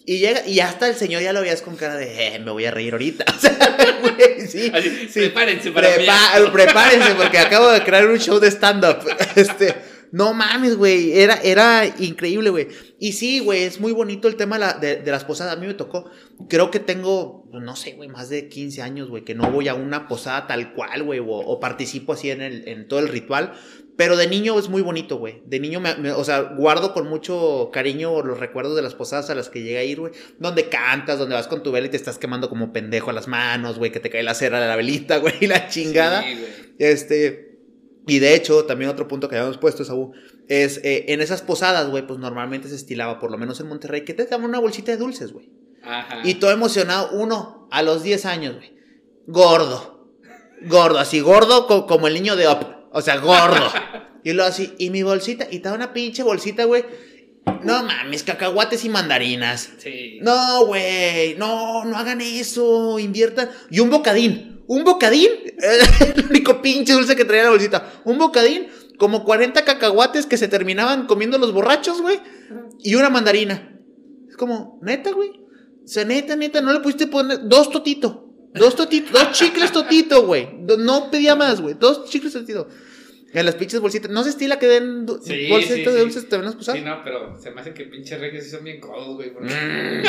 Y llega, y hasta el señor ya lo veías con cara de, eh, me voy a reír ahorita. (laughs) O sea, güey, sí, sí. Prepárense para (laughs) Prepárense, porque acabo de crear un show de stand-up. (laughs) Este. No mames, güey. Era, era increíble, güey. Y sí, güey, es muy bonito el tema de, las posadas. A mí me tocó. Creo que tengo, no sé, güey, más de 15 años, güey, que no voy a una posada tal cual, güey, o, participo así en, el, en todo el ritual. Pero de niño es muy bonito, güey. De niño, me, o sea, guardo con mucho cariño los recuerdos de las posadas a las que llegué a ir, güey. Donde cantas, donde vas con tu vela y te estás quemando como pendejo a las manos, güey. Que te cae la cera de la velita, (laughs) güey. Y la chingada. Sí, este. Y de hecho, también otro punto que habíamos puesto, Saúl, es eh, en esas posadas, güey, pues normalmente se estilaba, por lo menos en Monterrey, que te daban una bolsita de dulces, güey. Ajá. Y todo emocionado, uno, a los 10 años, güey. Gordo. Gordo, así, gordo como el niño de Up. O sea, gordo. y luego así, y mi bolsita, y estaba una pinche bolsita, güey. No mames, cacahuates y mandarinas. Sí. No, güey. No, no hagan eso. Inviertan. Y un bocadín. Un bocadín. (laughs) El único pinche dulce que traía la bolsita. Un bocadín. Como 40 cacahuates que se terminaban comiendo los borrachos, güey. Y una mandarina. Es como, neta, güey. O sea, neta, neta, no le pudiste poner dos totito. Dos totitos, dos chicles totito, güey. No pedía más, güey. Dos chicles totito. En las pinches bolsitas. ¿No se estila que den bolsitas de dulces también Sí, no, pero se me hace que pinches reyes sí son bien codos, güey. Mm.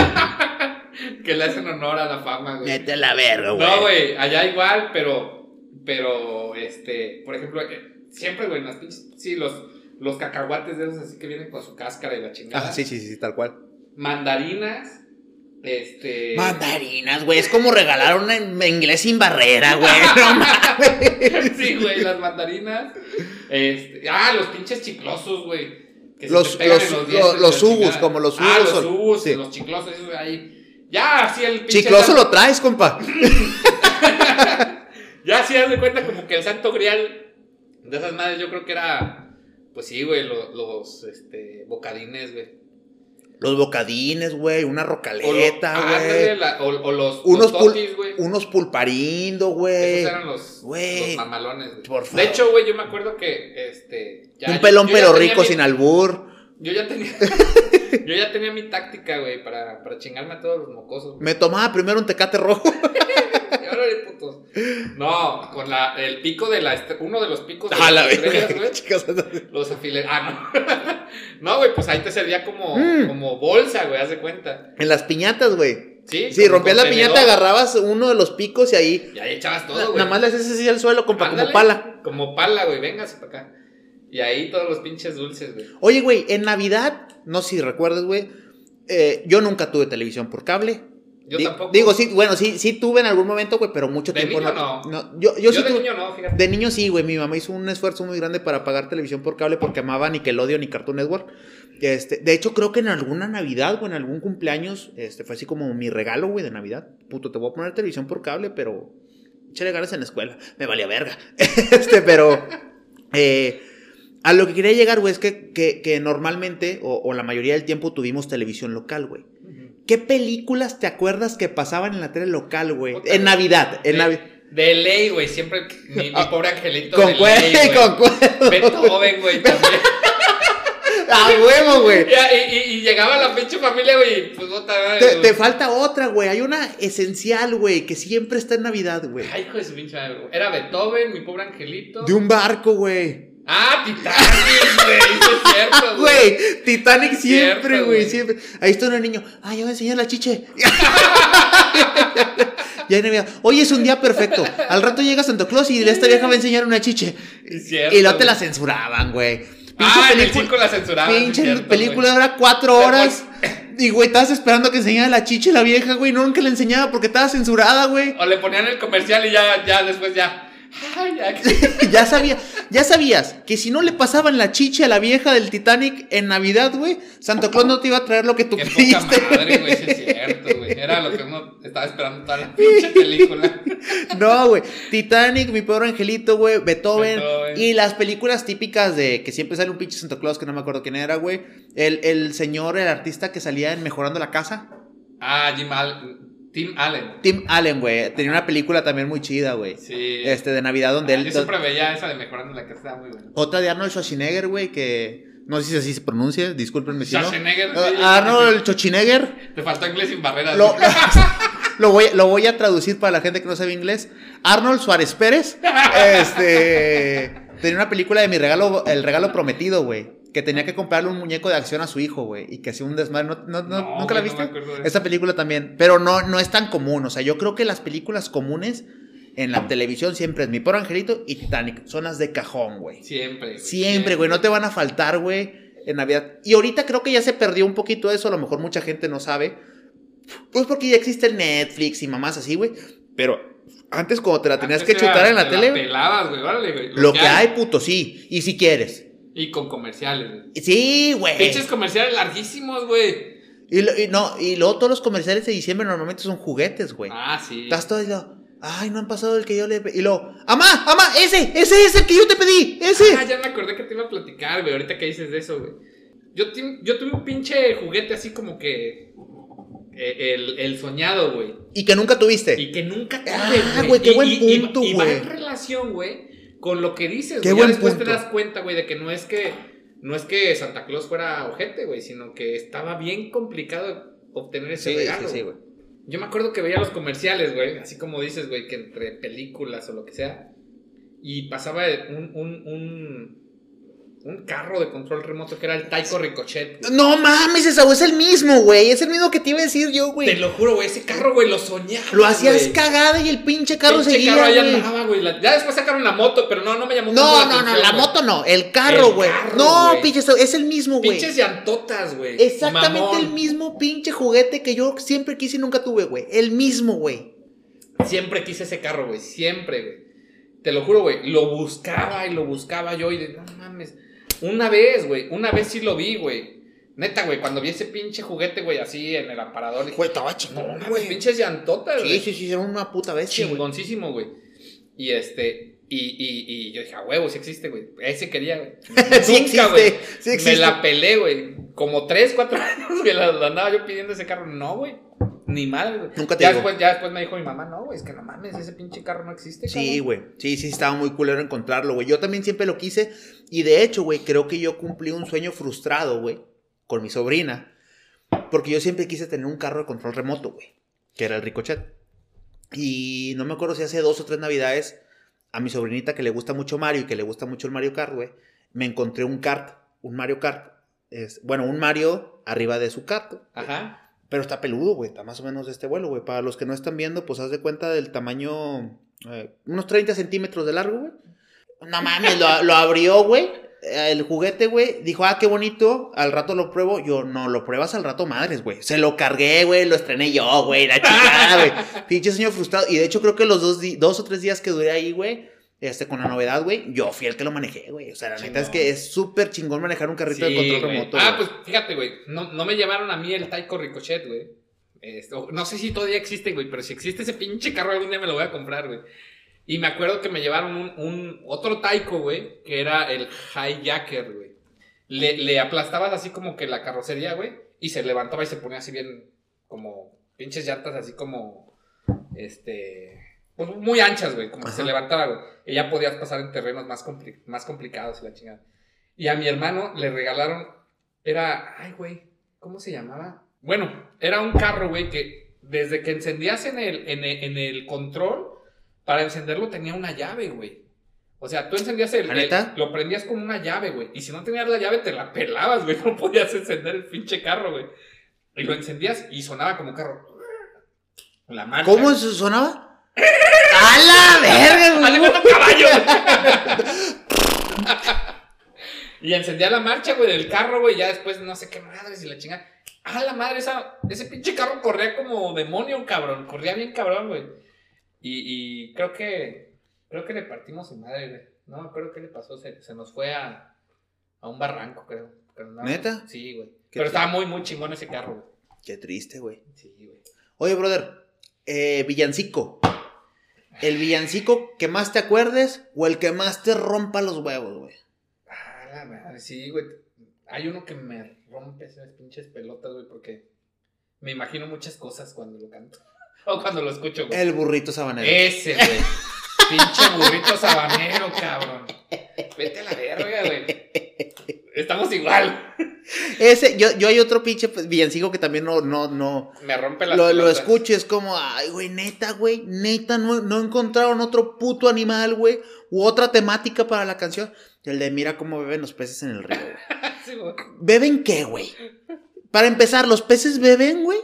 (laughs) que le hacen honor a la fama, güey. Mete la verga, güey. No, güey, allá igual, pero. Pero, este. Por ejemplo, eh, siempre, güey, en las pinches. Sí, los, los cacahuates de esos así que vienen con su cáscara y la chingada. Ah, sí, sí, sí, tal cual. Mandarinas. Este. Mandarinas, güey. Es como regalar un inglés sin barrera, güey. (laughs) No sí, güey, las mandarinas. Este. Ah, los pinches chiclosos, güey. Los, los, los, los, ubus, como los ubus. Ah, los ubus, los chiclosos, esos ahí. Ya, así el pinche. Chicloso lo traes, compa. (laughs) ya, sí, haz de cuenta como que el santo grial de esas madres, yo creo que era. Pues sí, güey, los, los este, bocadines, güey. Los bocadines, güey, una rocaleta, güey. O, o, los, unos, totis, güey. Unos pulparindo, güey. Esos eran los, los mamalones, güey. Por favor. De hecho, güey, yo me acuerdo que, este... Ya, Un pelón pero rico, sin albur. Yo ya tenía... (laughs) yo ya tenía mi táctica, güey, para, para chingarme a todos los mocosos. Me tomaba primero un tecate rojo. (laughs) No, con la, el pico de la. Uno de los picos de ah, las estrellas, güey. Los afiles. Ah, no. (laughs) no, güey, pues ahí te servía como, mm. como bolsa, güey, haz de cuenta. En las piñatas, güey. Sí, sí rompías la piñata, agarrabas uno de los picos y ahí. Y ahí echabas todo, güey. Nada más le haces así al suelo como pala. Como pala, güey, véngase para acá. Y ahí todos los pinches dulces, güey. Oye, güey, en Navidad, no sé si recuerdas, güey. Eh, yo nunca tuve televisión por cable. Yo tampoco. Digo, sí, bueno, sí, sí tuve en algún momento, güey, pero mucho de tiempo niño no. Yo, yo, sí de niño no, fíjate. De niño sí, güey. Mi mamá hizo un esfuerzo muy grande para pagar televisión por cable porque amaba Nickelodeon y Cartoon Network. Este, de hecho, creo que en alguna Navidad o en algún cumpleaños, este, fue así como mi regalo, güey, de Navidad. Puto, te voy a poner televisión por cable, pero échale ganas en la escuela. Me valía verga. (laughs) este, pero. Eh, a lo que quería llegar, güey, es que, que, normalmente, o, o, la mayoría del tiempo, tuvimos televisión local, güey. ¿Qué películas te acuerdas que pasaban en la tele local, güey? En Navidad, en Navidad. De ley, güey, siempre mi, mi pobre angelito con de ley, güey. Con cuerda. Beethoven, güey, (laughs) también. ¡A huevo, güey! Y, y, llegaba la pinche familia, güey, pues otra te, te falta otra, güey. Hay una esencial, güey, que siempre está en Navidad, güey. Ay, hijo de su pinche madre, Era Beethoven, mi pobre angelito. De un barco, güey. Ah, Titanic, güey, es cierto, (laughs) güey. Titanic siempre, güey, siempre. Ahí está un niño. Ay, yo voy a enseñar la chiche. (laughs) ya Navidad. Hoy es un día perfecto. Al rato llega Santa Claus y esta vieja va a enseñar una chiche. Cierto, y luego te la censuraban, güey. Pinche ah, película, la censuraban. Pinche película dura cuatro horas. Y, güey, estabas esperando que enseñara la chiche la vieja, güey. No, nunca la enseñaba porque estaba censurada, güey. O le ponían el comercial y ya, ya después ya. (laughs) ya sabía, ya sabías que si no le pasaban la chicha a la vieja del Titanic en Navidad, güey, Santa Claus no te iba a traer lo que tú Qué pediste. madre, güey, es cierto, güey. Era lo que uno estaba esperando toda la (laughs) pinche película. no, güey. Titanic, mi pobre angelito, güey, Beethoven, Y las películas típicas de que siempre sale un pinche Santa Claus que no me acuerdo quién era, güey. El, el señor, el artista que salía en Mejorando la Casa. Ah, Jim Al Tim Allen. Tim Allen, güey. Tenía una película también muy chida, güey. Sí. Este, de Navidad, donde ah, él. Yo siempre veía esa de Mejorando la Casa, muy buena. Otra de Arnold Schwarzenegger, güey, que. No sé si así se pronuncia, discúlpenme si no. Schwarzenegger. Uh, Arnold Schwarzenegger. Te faltó inglés sin barreras. (laughs) Lo, voy, lo voy a traducir para la gente que no sabe inglés. Arnold Suárez Pérez. (laughs) este. Tenía una película de mi regalo, El regalo prometido, güey que tenía que comprarle un muñeco de acción a su hijo, güey, y que hacía un desmadre. ¿No, no, nunca la viste? Esa película también, pero no, no es tan común. O sea, yo creo que las películas comunes en la televisión siempre es Mi Por Angelito y Titanic. Zonas de cajón, güey. Siempre, Siempre, güey. No te van a faltar, güey, en Navidad. Y ahorita creo que ya se perdió un poquito eso. A lo mejor mucha gente no sabe. Pues porque ya existe el Netflix y mamás así, güey. Pero antes, cuando te la tenías que chutar en la tele. pelabas, güey, güey. Lo, que hay, puto, sí. Y si quieres. Y con comerciales, Sí, güey. Pinches comerciales larguísimos, güey. Y, no, y luego todos los comerciales de diciembre normalmente son juguetes, güey. Ah, sí. Estás todo y lo, ay, no han pasado el que yo le Y luego, ¡amá, amá, ese, ese es el que yo te pedí, ese! Ah, ya me acordé que te iba a platicar, güey, ahorita que dices de eso, güey. Yo, yo tuve un pinche juguete así como que eh, el, el, soñado, güey. Y que nunca tuviste. Y que nunca tuve, ah, güey. qué buen punto, güey. Y, va en relación, güey, con lo que dices. Qué buen después te das cuenta, güey, de que no es que no es que Santa Claus fuera ojete, güey, sino que estaba bien complicado obtener ese regalo. Sí, sí, güey. Yo me acuerdo que veía los comerciales, güey, así como dices, güey, que entre películas o lo que sea, y pasaba un, un, un un carro de control remoto que era el Taiko Ricochet. No mames, esa es el mismo, güey. Es el mismo que te iba a decir yo, güey. Te lo juro, güey. Ese carro, güey, lo soñaba. Lo hacías cagada y el pinche carro pinche seguía. Carro allá andaba, güey. Ya después sacaron la moto, pero no, no me llamó No, no, no, la moto no. El carro, güey. No, pinche, es el mismo, güey. Pinches llantotas, güey. Exactamente el mismo pinche juguete que yo siempre quise y nunca tuve, güey. El mismo, güey. Siempre quise ese carro, güey. Siempre, güey. Te lo juro, güey. Lo buscaba y lo buscaba yo y de, no mames. Una vez, güey. Una vez sí lo vi, güey. Neta, güey, cuando vi ese pinche juguete, güey, así en el aparador. Dije, güey, estaba chingón, no, güey. pinches llantotas, güey. Sí, sí, sí, era una puta bestia. Chingoncísimo, güey. Y este, y, y, y yo dije, a huevo, sí existe, güey. Ese quería, güey. (laughs) sí Nunca, güey. Sí Me la pelé, güey. Como tres, cuatro (laughs) años, güey, la, andaba yo pidiendo ese carro. No, güey. Ni mal, güey. Nunca te ya después, ya después me dijo mi mamá, no, güey, es que no mames, ese pinche carro no existe. Sí, güey. Sí, sí, estaba muy culero encontrarlo, güey. Yo también siempre lo quise. Y de hecho, güey, creo que yo cumplí un sueño frustrado, güey, con mi sobrina. Porque yo siempre quise tener un carro de control remoto, güey. Que era el Ricochet. Y no me acuerdo si hace dos o tres navidades, a mi sobrinita que le gusta mucho Mario y que le gusta mucho el Mario Kart, güey, me encontré un kart, un Mario Kart. Es, bueno, un Mario arriba de su kart. Ajá. Pero está peludo, güey. Está más o menos de este vuelo, güey. Para los que no están viendo, pues haz de cuenta del tamaño. Eh, unos 30 centímetros de largo, güey. No mames, lo, lo abrió, güey. El juguete, güey. Dijo, ah, qué bonito. Al rato lo pruebo. Yo, no, lo pruebas al rato, madres, güey. Se lo cargué, güey. Lo estrené yo, güey. La chingada, güey. (laughs) Pinche señor frustrado. Y de hecho, creo que los dos, dos o tres días que duré ahí, güey este, con la novedad, güey, yo fui el que lo manejé, güey. O sea, la neta es que es súper chingón manejar un carrito de control remoto. Ah, pues fíjate, güey. No, no, me llevaron a mí el Taiko Ricochet, güey. no sé si todavía existe, güey, pero si existe ese pinche carro algún día me lo voy a comprar, güey. Y me acuerdo que me llevaron un, un otro Taiko, güey, que era el Hijacker, güey. Le, le aplastabas así como que la carrocería, güey, y se levantaba y se ponía así bien como pinches llantas así como este pues, muy anchas, güey, como que se levantaba, güey. Y ya podías pasar en terrenos más, más complicados y la chingada. Y a mi hermano le regalaron, era, ay, güey, ¿cómo se llamaba? Bueno, era un carro, güey, que desde que encendías en el, en el, el control, para encenderlo tenía una llave, güey. O sea, tú encendías el, el, Lo prendías con una llave, güey. Y si no tenías la llave, te la pelabas, güey. (laughs) No podías encender el pinche carro, güey. Y lo encendías y sonaba como carro. La marcha. ¿Cómo sonaba? ¡A la verga, caballo! (laughs) y encendía la marcha, güey, del carro, güey. Ya después no sé qué madres y la chinga. ¡A la madre! Esa, ese pinche carro corría como demonio, cabrón. Corría bien cabrón, güey. Y, y creo que. Creo que le partimos su madre, güey. No acuerdo qué le pasó. Se, se nos fue a, a un barranco, creo. ¿Neta? Sí, güey. Pero estaba muy, muy chingón ese carro, güey. Qué triste, güey. Sí, güey. Oye, brother. Eh, Villancico. ¿El villancico que más te acuerdes o el que más te rompa los huevos, güey? Ah, la madre, sí, güey. Hay uno que me rompe esas pinches pelotas, güey, porque me imagino muchas cosas cuando lo canto. O cuando lo escucho, güey. El burrito sabanero. Ese, güey. Pinche burrito sabanero, cabrón. Vete a la verga, güey. Estamos igual. Ese, yo, yo hay otro pinche pues, villancico que también no, no, no. Me rompe la Lo, lo escucho es como, ay, güey, neta, güey, neta, no, no encontraron otro puto animal, güey, u otra temática para la canción. El de mira cómo beben los peces en el río, güey. (laughs) ¿Beben qué, güey? Para empezar, ¿los peces beben, güey?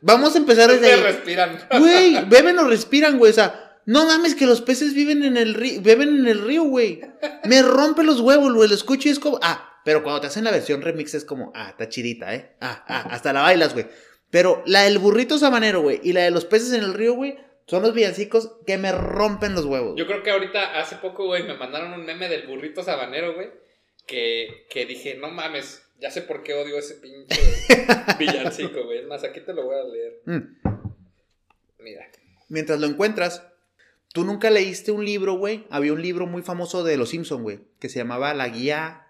Vamos a empezar desde ahí. respiran. Güey, beben o respiran, güey, o sea. No mames que los peces viven en el río, beben en el río, güey. Me rompe los huevos, güey. Lo escucho y es como, ah, pero cuando te hacen la versión remix es como, ah, está chidita, ¿eh? Ah, ah, hasta la bailas, güey. Pero la del burrito sabanero, güey, y la de los peces en el río, güey, son los villancicos que me rompen los huevos. Yo creo que ahorita, hace poco, güey, me mandaron un meme del burrito sabanero, güey, que, que dije, no mames, Ya sé por qué odio ese pinche (laughs) villancico, güey. Es más, aquí te lo voy a leer. Mm. Mira. Mientras lo encuentras, tú nunca leíste un libro, güey. Había un libro muy famoso de Los Simpson, güey, que se llamaba La Guía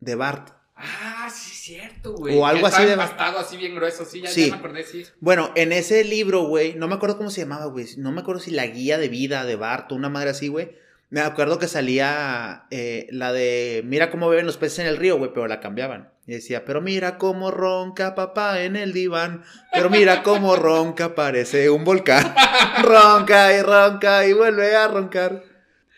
de Bart. Ah, sí, es cierto, güey. O algo así de. así bien grueso, sí, ya, me acordé, sí. Bueno, en ese libro, güey, no me acuerdo cómo se llamaba, güey. No me acuerdo si la guía de vida de Bart o una madre así, güey. Me acuerdo que salía eh, la de Mira cómo beben los peces en el río, güey, pero la cambiaban. Y decía, pero mira cómo ronca papá en el diván. Pero mira cómo ronca, parece un volcán. (laughs) ronca y ronca y vuelve a roncar.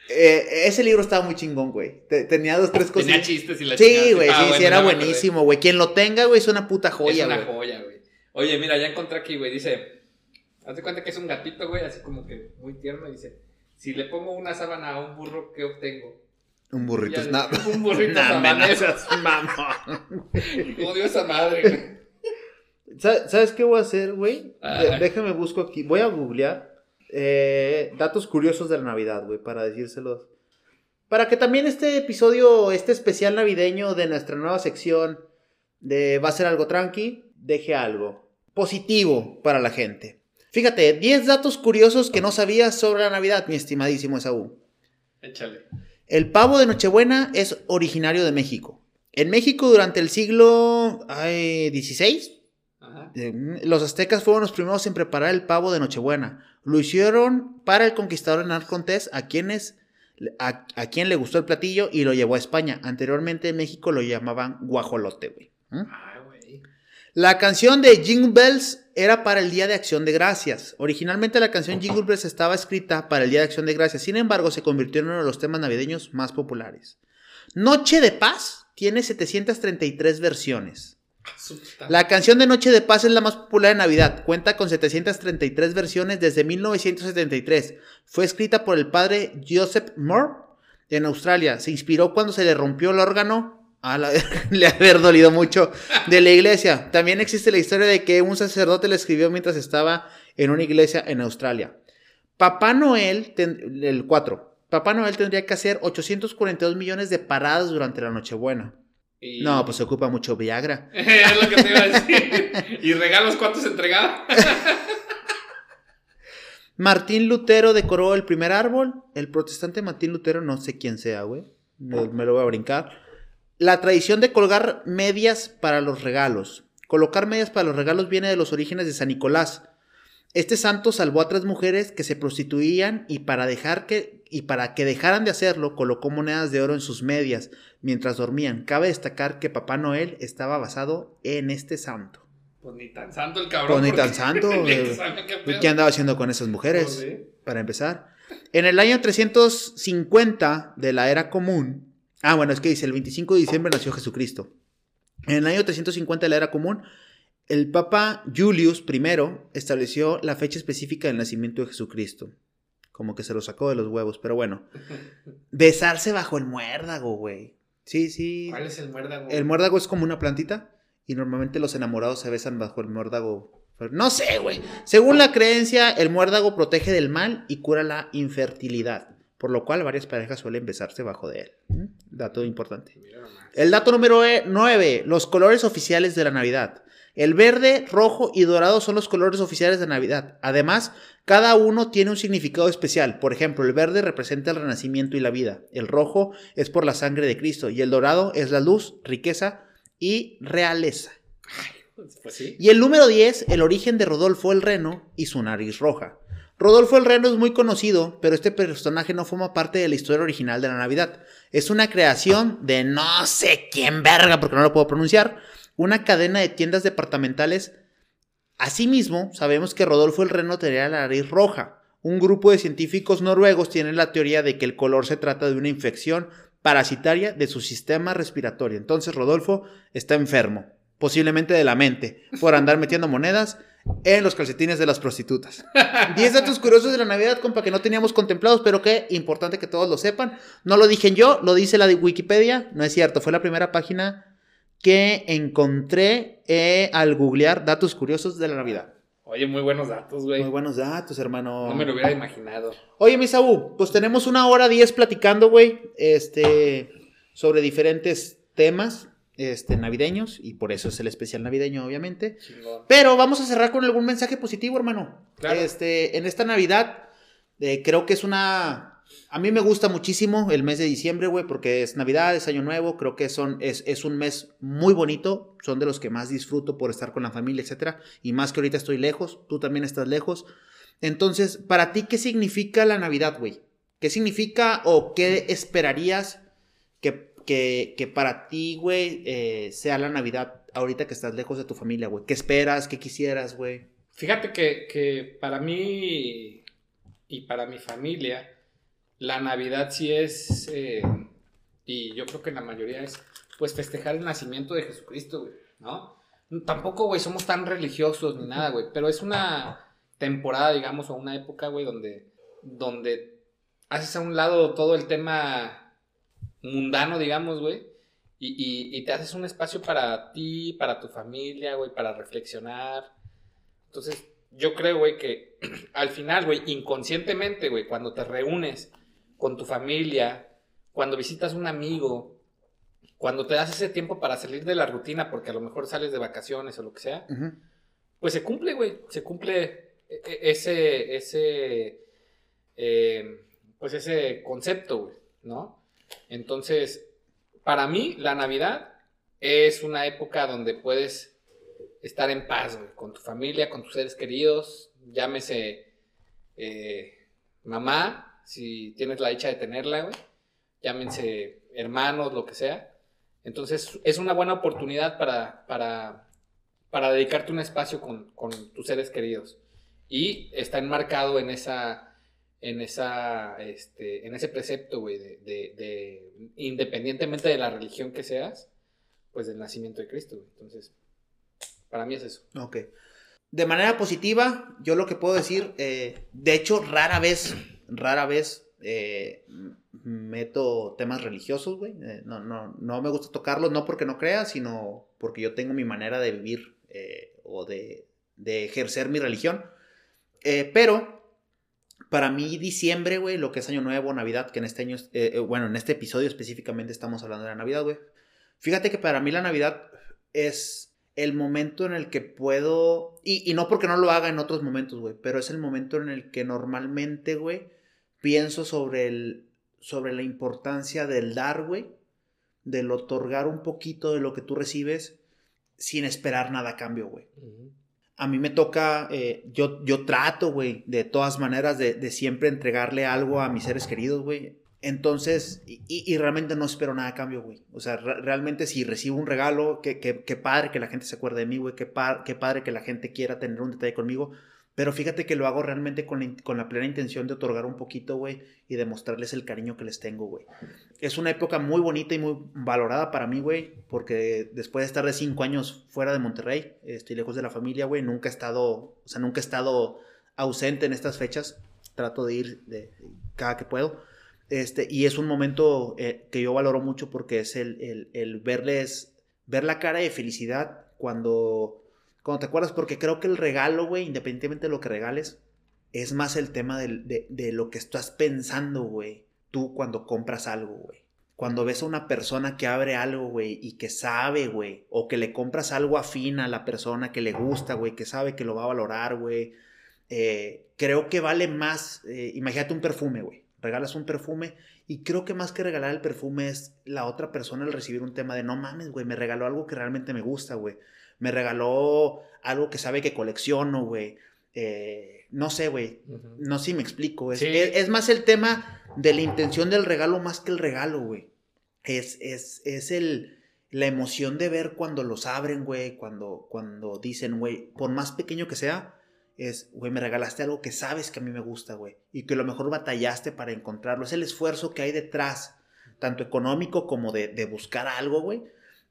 Eh, ese libro estaba muy chingón, güey. Tenía dos, tres cosas. Tenía chistes y la Sí, güey, sí, sí, era buenísimo, güey. Quien lo tenga, güey, es una puta joya, güey. Es una joya, güey. Oye, mira, ya encontré aquí, güey. Dice, hazte cuenta que es un gatito, güey, así como que muy tierno. Dice, si le pongo una sábana a un burro, ¿qué obtengo? Un burrito es nada. (laughs) Un burrito amenazas, mamón. (laughs) Odio esa madre. ¿Sabes qué voy a hacer, güey? Déjame busco aquí. Voy a googlear eh, datos curiosos de la Navidad, güey, para decírselos. Para que también este episodio, este especial navideño de nuestra nueva sección de Va a ser algo tranqui, deje algo positivo para la gente. Fíjate, 10 datos curiosos que no sabías sobre la Navidad, mi estimadísimo Esaú. Échale. El pavo de Nochebuena es originario de México. En México durante el siglo XVI, eh, los aztecas fueron los primeros en preparar el pavo de Nochebuena. Lo hicieron para el conquistador Hernán Cortés, a quienes a, quien le gustó el platillo y lo llevó a España. Anteriormente en México lo llamaban guajolote, güey. ¿Mm? La canción de Jingle Bells era para el Día de Acción de Gracias. Originalmente la canción Jingle Bells estaba escrita para el Día de Acción de Gracias, sin embargo se convirtió en uno de los temas navideños más populares. Noche de Paz tiene 733 versiones. La canción de Noche de Paz es la más popular en Navidad. Cuenta con 733 versiones desde 1973. Fue escrita por el padre Joseph Moore en Australia. Se inspiró cuando se le rompió el órgano. A (laughs) le haber dolido mucho de la iglesia. También existe la historia de que un sacerdote le escribió mientras estaba en una iglesia en Australia. Papá Noel, el 4. Papá Noel tendría que hacer 842 millones de paradas durante la Nochebuena. No, pues se ocupa mucho Viagra. (laughs) es lo que te iba a decir. ¿Y regalos cuántos entregaba? (laughs) Martín Lutero decoró el primer árbol. El protestante Martín Lutero, no sé quién sea, güey. Me, lo voy a brincar. La tradición de colgar medias para los regalos. Colocar medias para los regalos viene de los orígenes de San Nicolás. Este santo salvó a tres mujeres que se prostituían y para dejar que y para que dejaran de hacerlo colocó monedas de oro en sus medias mientras dormían. Cabe destacar que Papá Noel estaba basado en este santo. Pues ni tan santo el cabrón. Pues ni tan santo. (laughs) Eh, ¿Qué, andaba haciendo con esas mujeres? Pues para empezar. En el año 350 de la era común. Ah, bueno, es que dice, el 25 de diciembre nació Jesucristo. En el año 350 de la era común, el Papa Julius I estableció la fecha específica del nacimiento de Jesucristo. Como que se lo sacó de los huevos, pero bueno. (laughs) Besarse bajo el muérdago, güey. Sí, sí. ¿Cuál es el muérdago? El muérdago es como una plantita y normalmente los enamorados se besan bajo el muérdago. No sé, güey. Según la creencia, el muérdago protege del mal y cura la infertilidad, por lo cual varias parejas suelen besarse bajo de él. ¿Mm? Dato importante. El dato número 9, los colores oficiales de la Navidad. El verde, rojo y dorado son los colores oficiales de Navidad. Además, cada uno tiene un significado especial. Por ejemplo, el verde representa el renacimiento y la vida. El rojo es por la sangre de Cristo. Y el dorado es la luz, riqueza y realeza. Pues y el número 10, el origen de Rodolfo el Reno y su nariz roja. Rodolfo el Reno es muy conocido, pero este personaje no forma parte de la historia original de la Navidad. Es una creación de no sé quién verga, porque no lo puedo pronunciar, una cadena de tiendas departamentales. Asimismo, sabemos que Rodolfo el Reno tenía la nariz roja. Un grupo de científicos noruegos tiene la teoría de que el color se trata de una infección parasitaria de su sistema respiratorio. Entonces Rodolfo está enfermo, posiblemente de la mente, por andar metiendo monedas en los calcetines de las prostitutas. Diez datos curiosos de la Navidad, compa, que no teníamos contemplados, pero que importante que todos lo sepan. No lo dije yo, lo dice la de Wikipedia, no es cierto, fue la primera página que encontré eh, al googlear datos curiosos de la Navidad. Oye, muy buenos datos, güey. Muy buenos datos, hermano. No me lo hubiera imaginado. Oye, mi pues tenemos una hora diez platicando, güey, este, sobre diferentes temas. Este, navideños y por eso es el especial navideño, obviamente. Pero vamos a cerrar con algún mensaje positivo, hermano. Este, en esta Navidad, eh, creo que es una. A mí me gusta muchísimo el mes de diciembre, güey, porque es Navidad, es Año Nuevo. Creo que son, es, es un mes muy bonito. Son de los que más disfruto por estar con la familia, etcétera. Y más que ahorita estoy lejos, tú también estás lejos. Entonces, para ti, ¿qué significa la Navidad, güey? ¿Qué significa o qué esperarías que, para ti, güey, eh, sea la Navidad ahorita que estás lejos de tu familia, güey? ¿Qué esperas? ¿Qué quisieras, güey? Fíjate que, que para mí y para mi familia, la Navidad sí es, eh, y yo creo que la mayoría es, pues festejar el nacimiento de Jesucristo, güey, ¿no? Tampoco, güey, somos tan religiosos ni nada, güey, pero es una temporada, digamos, o una época, güey, donde, donde haces a un lado todo el tema mundano, digamos, güey, y, y, te haces un espacio para ti, para tu familia, güey, para reflexionar. Entonces, yo creo, güey, que (clears throat) al final, güey, inconscientemente, güey, cuando te reúnes con tu familia, cuando visitas un amigo, cuando te das ese tiempo para salir de la rutina, porque a lo mejor sales de vacaciones o lo que sea, pues se cumple, güey, se cumple e, e, ese, ese, eh, pues ese concepto, ¿no? Entonces, para mí, la Navidad es una época donde puedes estar en paz, con tu familia, con tus seres queridos, llámese eh, mamá, si tienes la dicha de tenerla, güey, llámense hermanos, lo que sea. Entonces, es una buena oportunidad para, para, para dedicarte un espacio con, con tus seres queridos y está enmarcado en esa, en esa, este, en ese precepto, güey, de, de, independientemente de la religión que seas, pues del nacimiento de Cristo, Entonces, para mí es eso. Ok. De manera positiva, yo lo que puedo decir, eh, de hecho, rara vez, rara vez eh, meto temas religiosos, güey. Eh, no, no, no me gusta tocarlos, no porque no crea, sino porque yo tengo mi manera de vivir o de, de ejercer mi religión. Eh, pero para mí diciembre, güey, lo que es Año Nuevo, Navidad, que en este año, eh, eh, bueno, en este episodio específicamente estamos hablando de la Navidad, güey. Fíjate que para mí la Navidad es el momento en el que puedo, y, no porque no lo haga en otros momentos, güey, pero es el momento en el que normalmente, güey, pienso sobre, el, sobre la importancia del dar, güey, del otorgar un poquito de lo que tú recibes sin esperar nada a cambio, güey a mí me toca, eh, yo, yo trato, güey, de todas maneras de, siempre entregarle algo a mis seres queridos, güey. Entonces, y, realmente no espero nada a cambio, güey. O sea, realmente si recibo un regalo, qué que, padre que la gente se acuerde de mí, güey. Qué, qué padre que la gente quiera tener un detalle conmigo. Pero fíjate que lo hago realmente con la, con la plena intención de otorgar un poquito, güey, y demostrarles el cariño que les tengo, güey. Es una época muy bonita y muy valorada para mí, güey, porque después de estar de cinco años fuera de Monterrey, estoy lejos de la familia, güey, nunca he estado, o sea, nunca estado ausente en estas fechas. Trato de ir de, cada que puedo. Este, y es un momento eh, que yo valoro mucho porque es el, el, el verles, ver la cara de felicidad cuando cuando te acuerdas, porque creo que el regalo, güey, independientemente de lo que regales, es más el tema de, lo que estás pensando, güey, tú cuando compras algo, güey. Cuando ves a una persona que abre algo, güey, y que sabe, güey, o que le compras algo afín a la persona que le gusta, güey, que sabe que lo va a valorar, güey. Eh, creo que vale más, eh, imagínate un perfume, güey. Regalas un perfume y creo que más que regalar el perfume es la otra persona el recibir un tema de no mames, güey, me regaló algo que realmente me gusta, güey me regaló algo que sabe que colecciono, güey. Eh, no sé, güey. No sé si me explico. Es, más el tema de la intención del regalo más que el regalo, güey. Es, es, es el, la emoción de ver cuando los abren, güey. Cuando, cuando dicen, güey, por más pequeño que sea, es, güey, me regalaste algo que sabes que a mí me gusta, güey. Y que a lo mejor batallaste para encontrarlo. Es el esfuerzo que hay detrás, tanto económico como de, de buscar algo, güey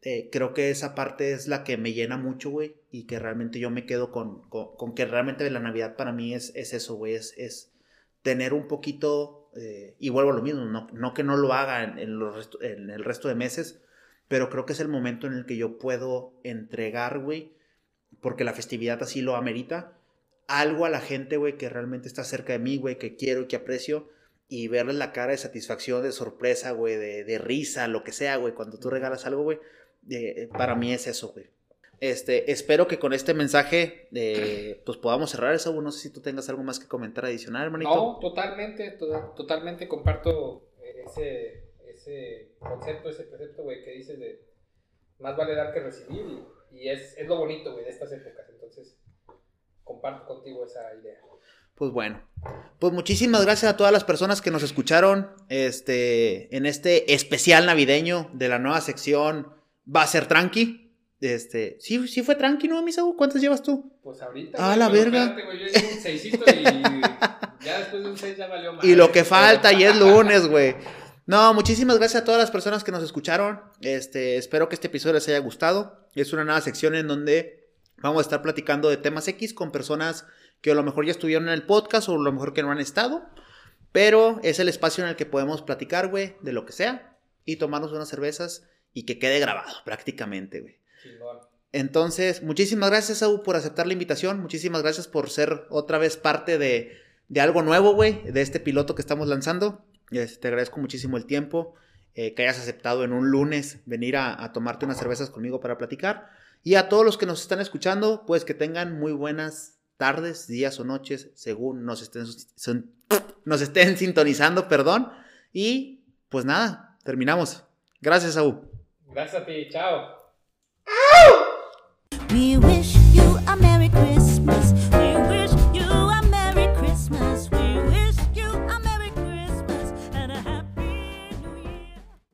eh, creo que esa parte es la que me llena mucho, güey, y que realmente yo me quedo con, con, que realmente la Navidad para mí es, es eso, güey, es, es, tener un poquito, eh, y vuelvo a lo mismo, no, no que no lo haga en, los en el resto de meses, pero creo que es el momento en el que yo puedo entregar, güey, porque la festividad así lo amerita, algo a la gente, güey, que realmente está cerca de mí, güey, que quiero y que aprecio, y verles la cara de satisfacción, de sorpresa, güey, de, de risa, lo que sea, güey, cuando tú regalas algo, güey, eh, para mí es eso, güey. Este, espero que con este mensaje eh, pues podamos cerrar eso. No sé si tú tengas algo más que comentar adicional, hermanito. No, totalmente, totalmente comparto ese, ese concepto, ese precepto, güey, que dices de más vale dar que recibir y, es, es, lo bonito, güey, de estas épocas. Entonces, comparto contigo esa idea. Pues bueno, pues muchísimas gracias a todas las personas que nos escucharon este, en este especial navideño de la nueva sección Va a ser tranqui. Este, sí, sí fue tranqui, ¿no, Misaú? ¿Cuántos llevas tú? Pues ahorita. Ah, la verga. yo llevo un seisito y (laughs) ya después de un seis ya valió más. Y lo que falta, y es lunes, güey. No, muchísimas gracias a todas las personas que nos escucharon. Este, espero que este episodio les haya gustado. Es una nueva sección en donde vamos a estar platicando de temas X con personas que a lo mejor ya estuvieron en el podcast o a lo mejor que no han estado. Pero es el espacio en el que podemos platicar, güey, de lo que sea y tomarnos unas cervezas y que quede grabado prácticamente, güey. Entonces, muchísimas gracias, Saúl, por aceptar la invitación. Muchísimas gracias por ser otra vez parte de, algo nuevo, güey, de este piloto que estamos lanzando. Te agradezco muchísimo el tiempo, eh, que hayas aceptado en un lunes venir a, tomarte unas cervezas conmigo para platicar. Y a todos los que nos están escuchando, pues que tengan muy buenas tardes, días o noches, según nos estén, (laughs) nos estén sintonizando, perdón. Y pues nada, terminamos. Gracias, Saúl. Gracias a ti, chao.